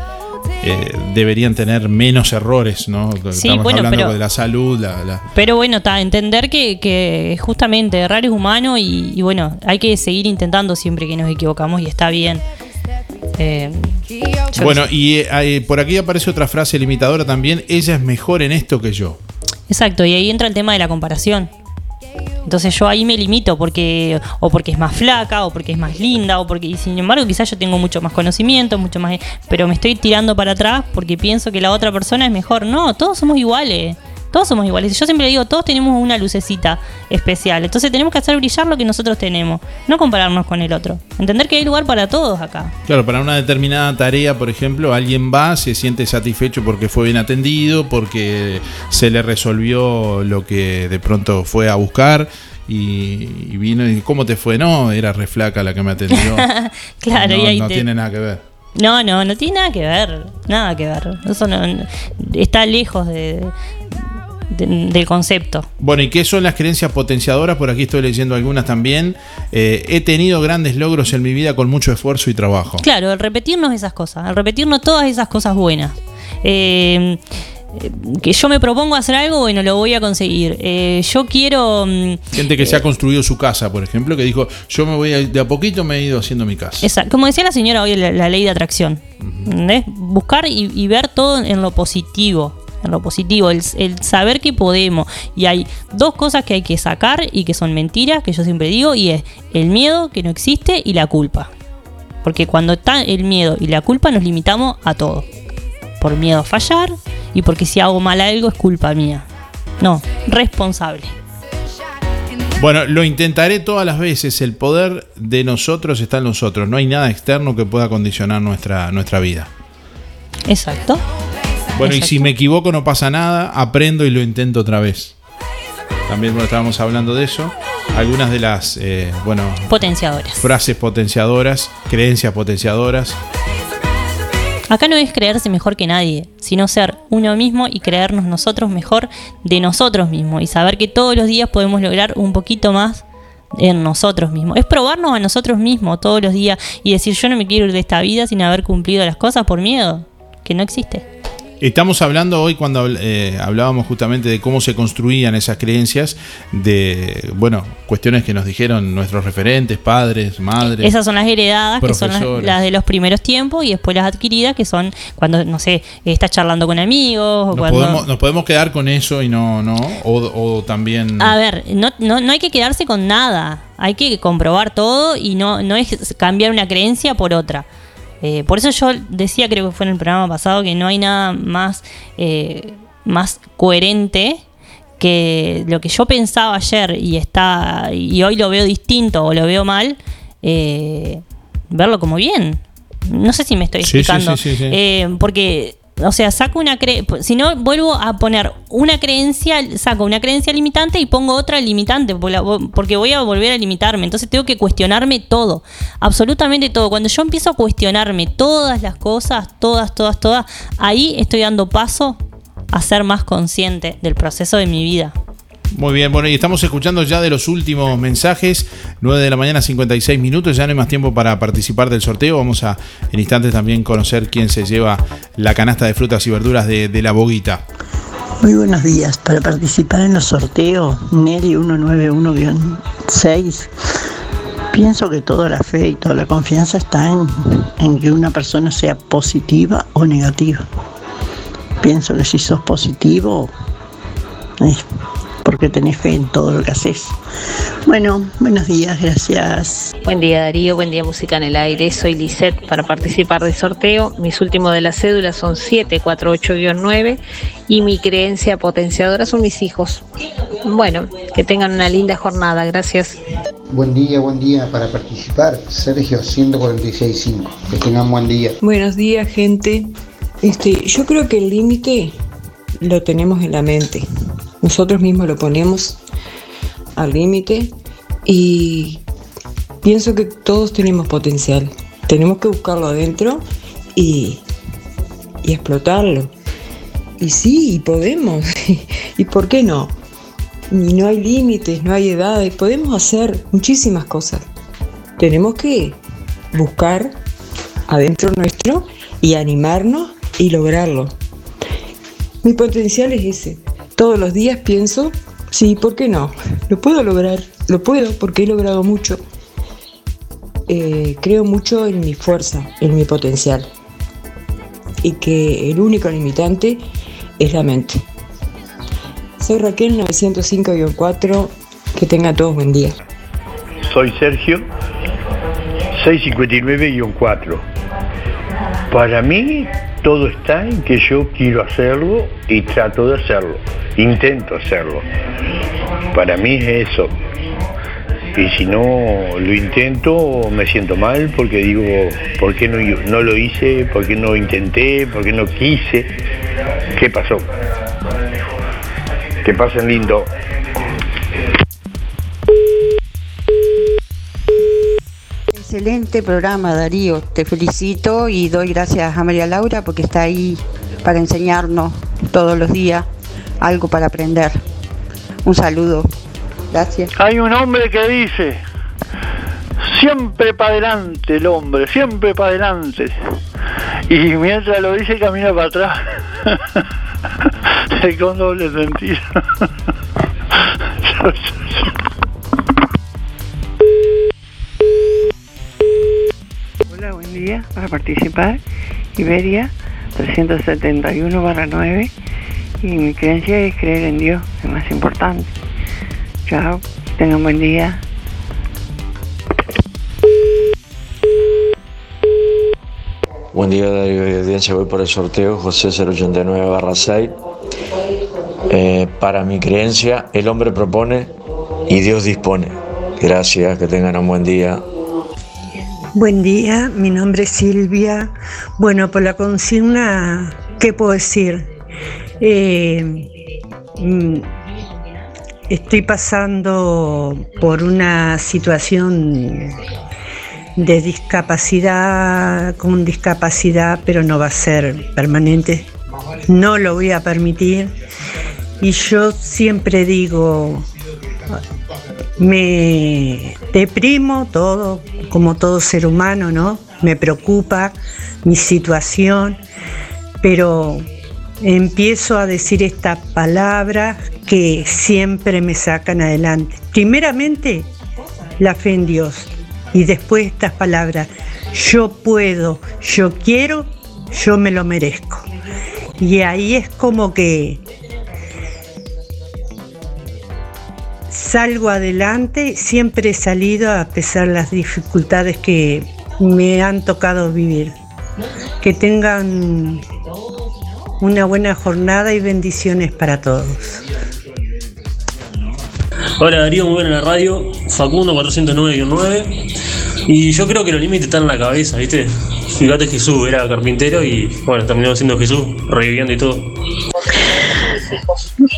eh, deberían tener menos errores, ¿no? Estamos bueno, hablando pero- de la salud, la, la- Pero bueno, ta, entender que, que justamente errar es humano y, y bueno, hay que seguir intentando siempre que nos equivocamos y está bien. Eh, Bueno, y eh, por aquí aparece otra frase limitadora también. Ella es mejor en esto que yo. Exacto, y ahí entra el tema de la comparación. Entonces yo ahí me limito porque o porque es más flaca o porque es más linda o porque y sin embargo quizás yo tengo mucho más conocimiento, mucho más pero me estoy tirando para atrás porque pienso que la otra persona es mejor. No, todos somos iguales. Todos somos iguales. Yo siempre digo, todos tenemos una lucecita especial. Entonces tenemos que hacer brillar lo que nosotros tenemos, no compararnos con el otro. Entender que hay lugar para todos acá. Claro, para una determinada tarea, por ejemplo, alguien va, se siente satisfecho porque fue bien atendido, porque se le resolvió lo que de pronto fue a buscar. Y, vino y ¿cómo te fue? No, era re flaca la que me atendió. claro, no, y ahí no te- tiene nada que ver. No, no, no tiene nada que ver, nada que ver. Eso no- está lejos de, de- del concepto. Bueno, ¿y qué son las creencias potenciadoras? Por aquí estoy leyendo algunas también. Eh, he tenido grandes logros en mi vida con mucho esfuerzo y trabajo. Claro, el repetirnos esas cosas, el repetirnos todas esas cosas buenas. Eh, eh, que yo me propongo hacer algo, bueno, lo voy a conseguir. Eh, yo quiero... mm, Gente que se ha construido su casa, por ejemplo, que dijo, yo me voy a, de a poquito me he ido haciendo mi casa. Esa- como decía la señora hoy, la, la ley de atracción. Buscar y, y ver todo en lo positivo. En lo positivo, el, el saber que podemos. Y hay dos cosas que hay que sacar y que son mentiras, que yo siempre digo, y es el miedo que no existe y la culpa. Porque cuando está el miedo y la culpa nos limitamos a todo. Por miedo a fallar y porque si hago mal algo es culpa mía. No, responsable. Bueno, lo intentaré todas las veces. El poder de nosotros está en nosotros. No hay nada externo que pueda condicionar nuestra, nuestra vida. Exacto. Bueno, y si me equivoco no pasa nada, aprendo y lo intento otra vez. También bueno, estábamos hablando de eso. Algunas de las, eh, bueno, Potenciadoras. frases potenciadoras, creencias potenciadoras. Acá no es creerse mejor que nadie, sino ser uno mismo y creernos nosotros mejor de nosotros mismos y saber que todos los días podemos lograr un poquito más en nosotros mismos. Es probarnos a nosotros mismos todos los días y decir yo no me quiero ir de esta vida sin haber cumplido las cosas por miedo, que no existe. Estamos hablando hoy cuando eh, hablábamos justamente de cómo se construían esas creencias, de, bueno, cuestiones que nos dijeron nuestros referentes, padres, madres. Esas son las heredadas, que son las, de los primeros tiempos y después las adquiridas, que son cuando, no sé, estás charlando con amigos o Nos cuando... podemos, nos podemos quedar con eso y no, no, o, o también... A ver, no, no, no hay que quedarse con nada. Hay que comprobar todo y no, no es cambiar una creencia por otra. Eh, por eso yo decía, creo que fue en el programa pasado, que no hay nada más, eh, más coherente que lo que yo pensaba ayer y está y hoy lo veo distinto o lo veo mal, eh, verlo como bien. No sé si me estoy explicando. sí, sí, sí. Porque, o sea, saco una creencia, si no vuelvo a poner una creencia, saco una creencia limitante y pongo otra limitante, porque voy a volver a limitarme. Entonces tengo que cuestionarme todo, absolutamente todo. Cuando yo empiezo a cuestionarme todas las cosas, todas, todas, todas, ahí estoy dando paso a ser más consciente del proceso de mi vida. Muy bien, bueno, y estamos escuchando ya de los últimos mensajes, 9 de la mañana, 56 minutos, ya no hay más tiempo para participar del sorteo, vamos a en instantes también conocer quién se lleva la canasta de frutas y verduras de, la boguita. Muy buenos días. Para participar en los sorteos, Nelly 191-6, pienso que toda la fe y toda la confianza está en, en que una persona sea positiva o negativa. Pienso que si sos positivo, porque tenés fe en todo lo que haces. Bueno, buenos días, gracias. Buen día Darío, buen día Música en el Aire. Soy Lisette para participar del sorteo. Mis últimos de la cédula son 748-9 y mi creencia potenciadora son mis hijos. Bueno, que tengan una linda jornada. Gracias. Buen día, buen día para participar. Sergio 146.5. Que tengan buen día. Buenos días, gente. Este, yo creo que el límite lo tenemos en la mente. Nosotros mismos lo ponemos al límite y pienso que todos tenemos potencial. Tenemos que buscarlo adentro y, y explotarlo. Y sí, podemos. ¿Y por qué no? Y no hay límites, no hay edades. Podemos hacer muchísimas cosas. Tenemos que buscar adentro nuestro y animarnos y lograrlo. Mi potencial es ese. Todos los días pienso, sí, ¿por qué no? Lo puedo lograr, lo puedo porque he logrado mucho. Eh, creo mucho en mi fuerza, en mi potencial. Y que el único limitante es la mente. Soy Raquel 905-4. Que tengan todos buen día. Soy Sergio, 659-4. Para mí todo está en que yo quiero hacerlo y trato de hacerlo, intento hacerlo. Para mí es eso. Y si no lo intento, me siento mal porque digo, ¿por qué no, no lo hice? ¿Por qué no intenté? ¿Por qué no quise? ¿Qué pasó? Que pasen lindo. Excelente programa, Darío. Te felicito y doy gracias a María Laura porque está ahí para enseñarnos todos los días algo para aprender. Un saludo. Gracias. Hay un hombre que dice, siempre para adelante el hombre, siempre para adelante. Y mientras lo dice camina para atrás. Con doble sentido. Para participar, Iberia 371 barra 9. Y mi creencia es creer en Dios, es más importante. Chao, tengan buen día. Buen día, Darío y audiencia. Voy por el sorteo José 089 barra 6. Eh, para mi creencia, el hombre propone y Dios dispone. Gracias, que tengan un buen día. Buen día, mi nombre es Silvia. Bueno, por la consigna, ¿qué puedo decir? Eh, mm, estoy pasando por una situación de discapacidad, con discapacidad, pero no va a ser permanente. No lo voy a permitir. Y yo siempre digo, me deprimo todo, como todo ser humano, ¿no? Me preocupa mi situación, pero empiezo a decir estas palabras que siempre me sacan adelante. Primeramente, la fe en Dios y después estas palabras, yo puedo, yo quiero, yo me lo merezco. Y ahí es como que salgo adelante, siempre he salido a pesar de las dificultades que me han tocado vivir. Que tengan una buena jornada y bendiciones para todos. Hola Darío, muy buena la radio. Facundo 409-9. Y yo creo que los límites están en la cabeza, ¿viste? Fíjate Jesús, era carpintero y bueno, terminó siendo Jesús, reviviendo y todo.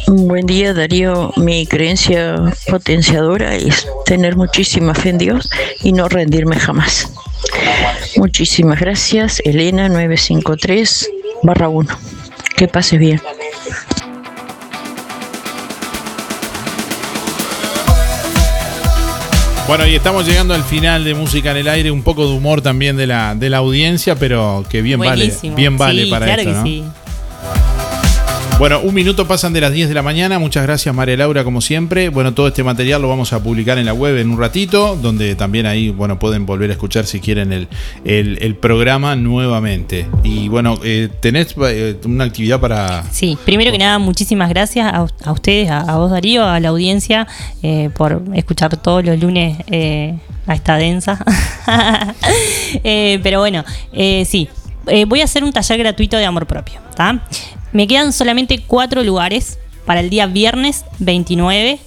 Buen día Darío, mi creencia potenciadora es tener muchísima fe en Dios y no rendirme jamás. Muchísimas gracias, Elena 953 barra 1. Que pases bien. Bueno, y estamos llegando al final de Música en el Aire, un poco de humor también de la, de la audiencia, pero que bien Buenísimo. vale, bien vale Sí, para claro esto, que ¿no? sí. Bueno, un minuto pasan de las 10 de la mañana. Muchas gracias, María Laura, como siempre. Bueno, todo este material lo vamos a publicar en la web en un ratito, donde también ahí, bueno, pueden volver a escuchar si quieren el, el- programa nuevamente. Y bueno, eh, tenés eh, una actividad para. Sí, primero que nada, muchísimas gracias a, a ustedes, a, a vos Darío, a la audiencia, eh, por escuchar todos los lunes eh, a esta densa. Pero bueno, sí, voy a hacer un taller gratuito de amor propio. ¿tá? Me quedan solamente cuatro lugares para el día viernes 29,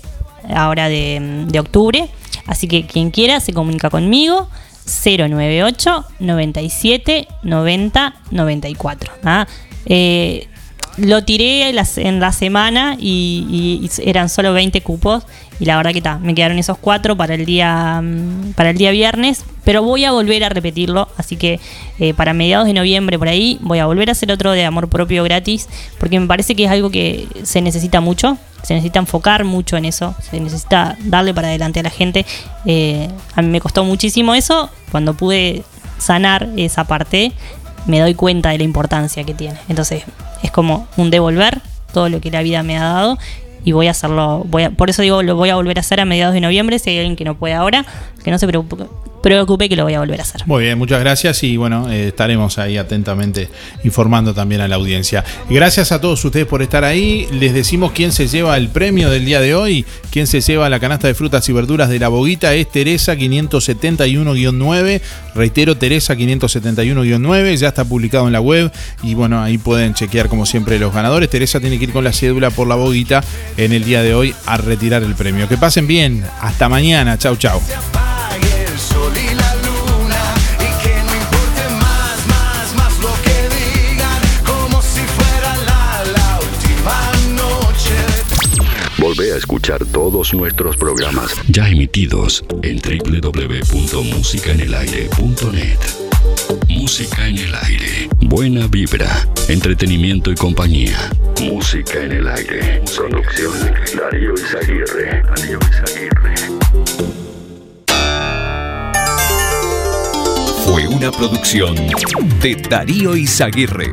ahora de, octubre. Así que quien quiera se comunica conmigo. 098 97 90 94. ¿ah? Eh, lo tiré en la, en la semana y, y eran solo 20 cupos. Y la verdad que está, me quedaron esos cuatro para el día mm, para el día viernes. Pero voy a volver a repetirlo. Así que eh, para mediados de noviembre por ahí voy a volver a hacer otro de amor propio gratis. Porque me parece que es algo que se necesita mucho. Se necesita enfocar mucho en eso. Se necesita darle para adelante a la gente. Eh, a mí me costó muchísimo eso. Cuando pude sanar esa parte, me doy cuenta de la importancia que tiene. Entonces, es como un devolver todo lo que la vida me ha dado y voy a hacerlo, voy a, por eso digo, lo voy a volver a hacer a mediados de noviembre, si hay alguien que no puede ahora, que no se preocupe, preocupe que lo voy a volver a hacer. Muy bien, muchas gracias y bueno, eh, estaremos ahí atentamente informando también a la audiencia. Gracias a todos ustedes por estar ahí. Les decimos quién se lleva el premio del día de hoy, quién se lleva la canasta de frutas y verduras de la boguita es Teresa 571-9. Reitero, Teresa 571-9, ya está publicado en la web y bueno, ahí pueden chequear como siempre los ganadores. Teresa tiene que ir con la cédula por la boguita en el día de hoy a retirar el premio. Que pasen bien, hasta mañana, chau chau. Volvé a escuchar todos nuestros programas ya emitidos en www.musicaenelaire.net. Música en el aire. Buena vibra, entretenimiento y compañía. Música en el aire. Producción Darío Izaguirre. Darío Izaguirre. Fue una producción de Darío Izaguirre.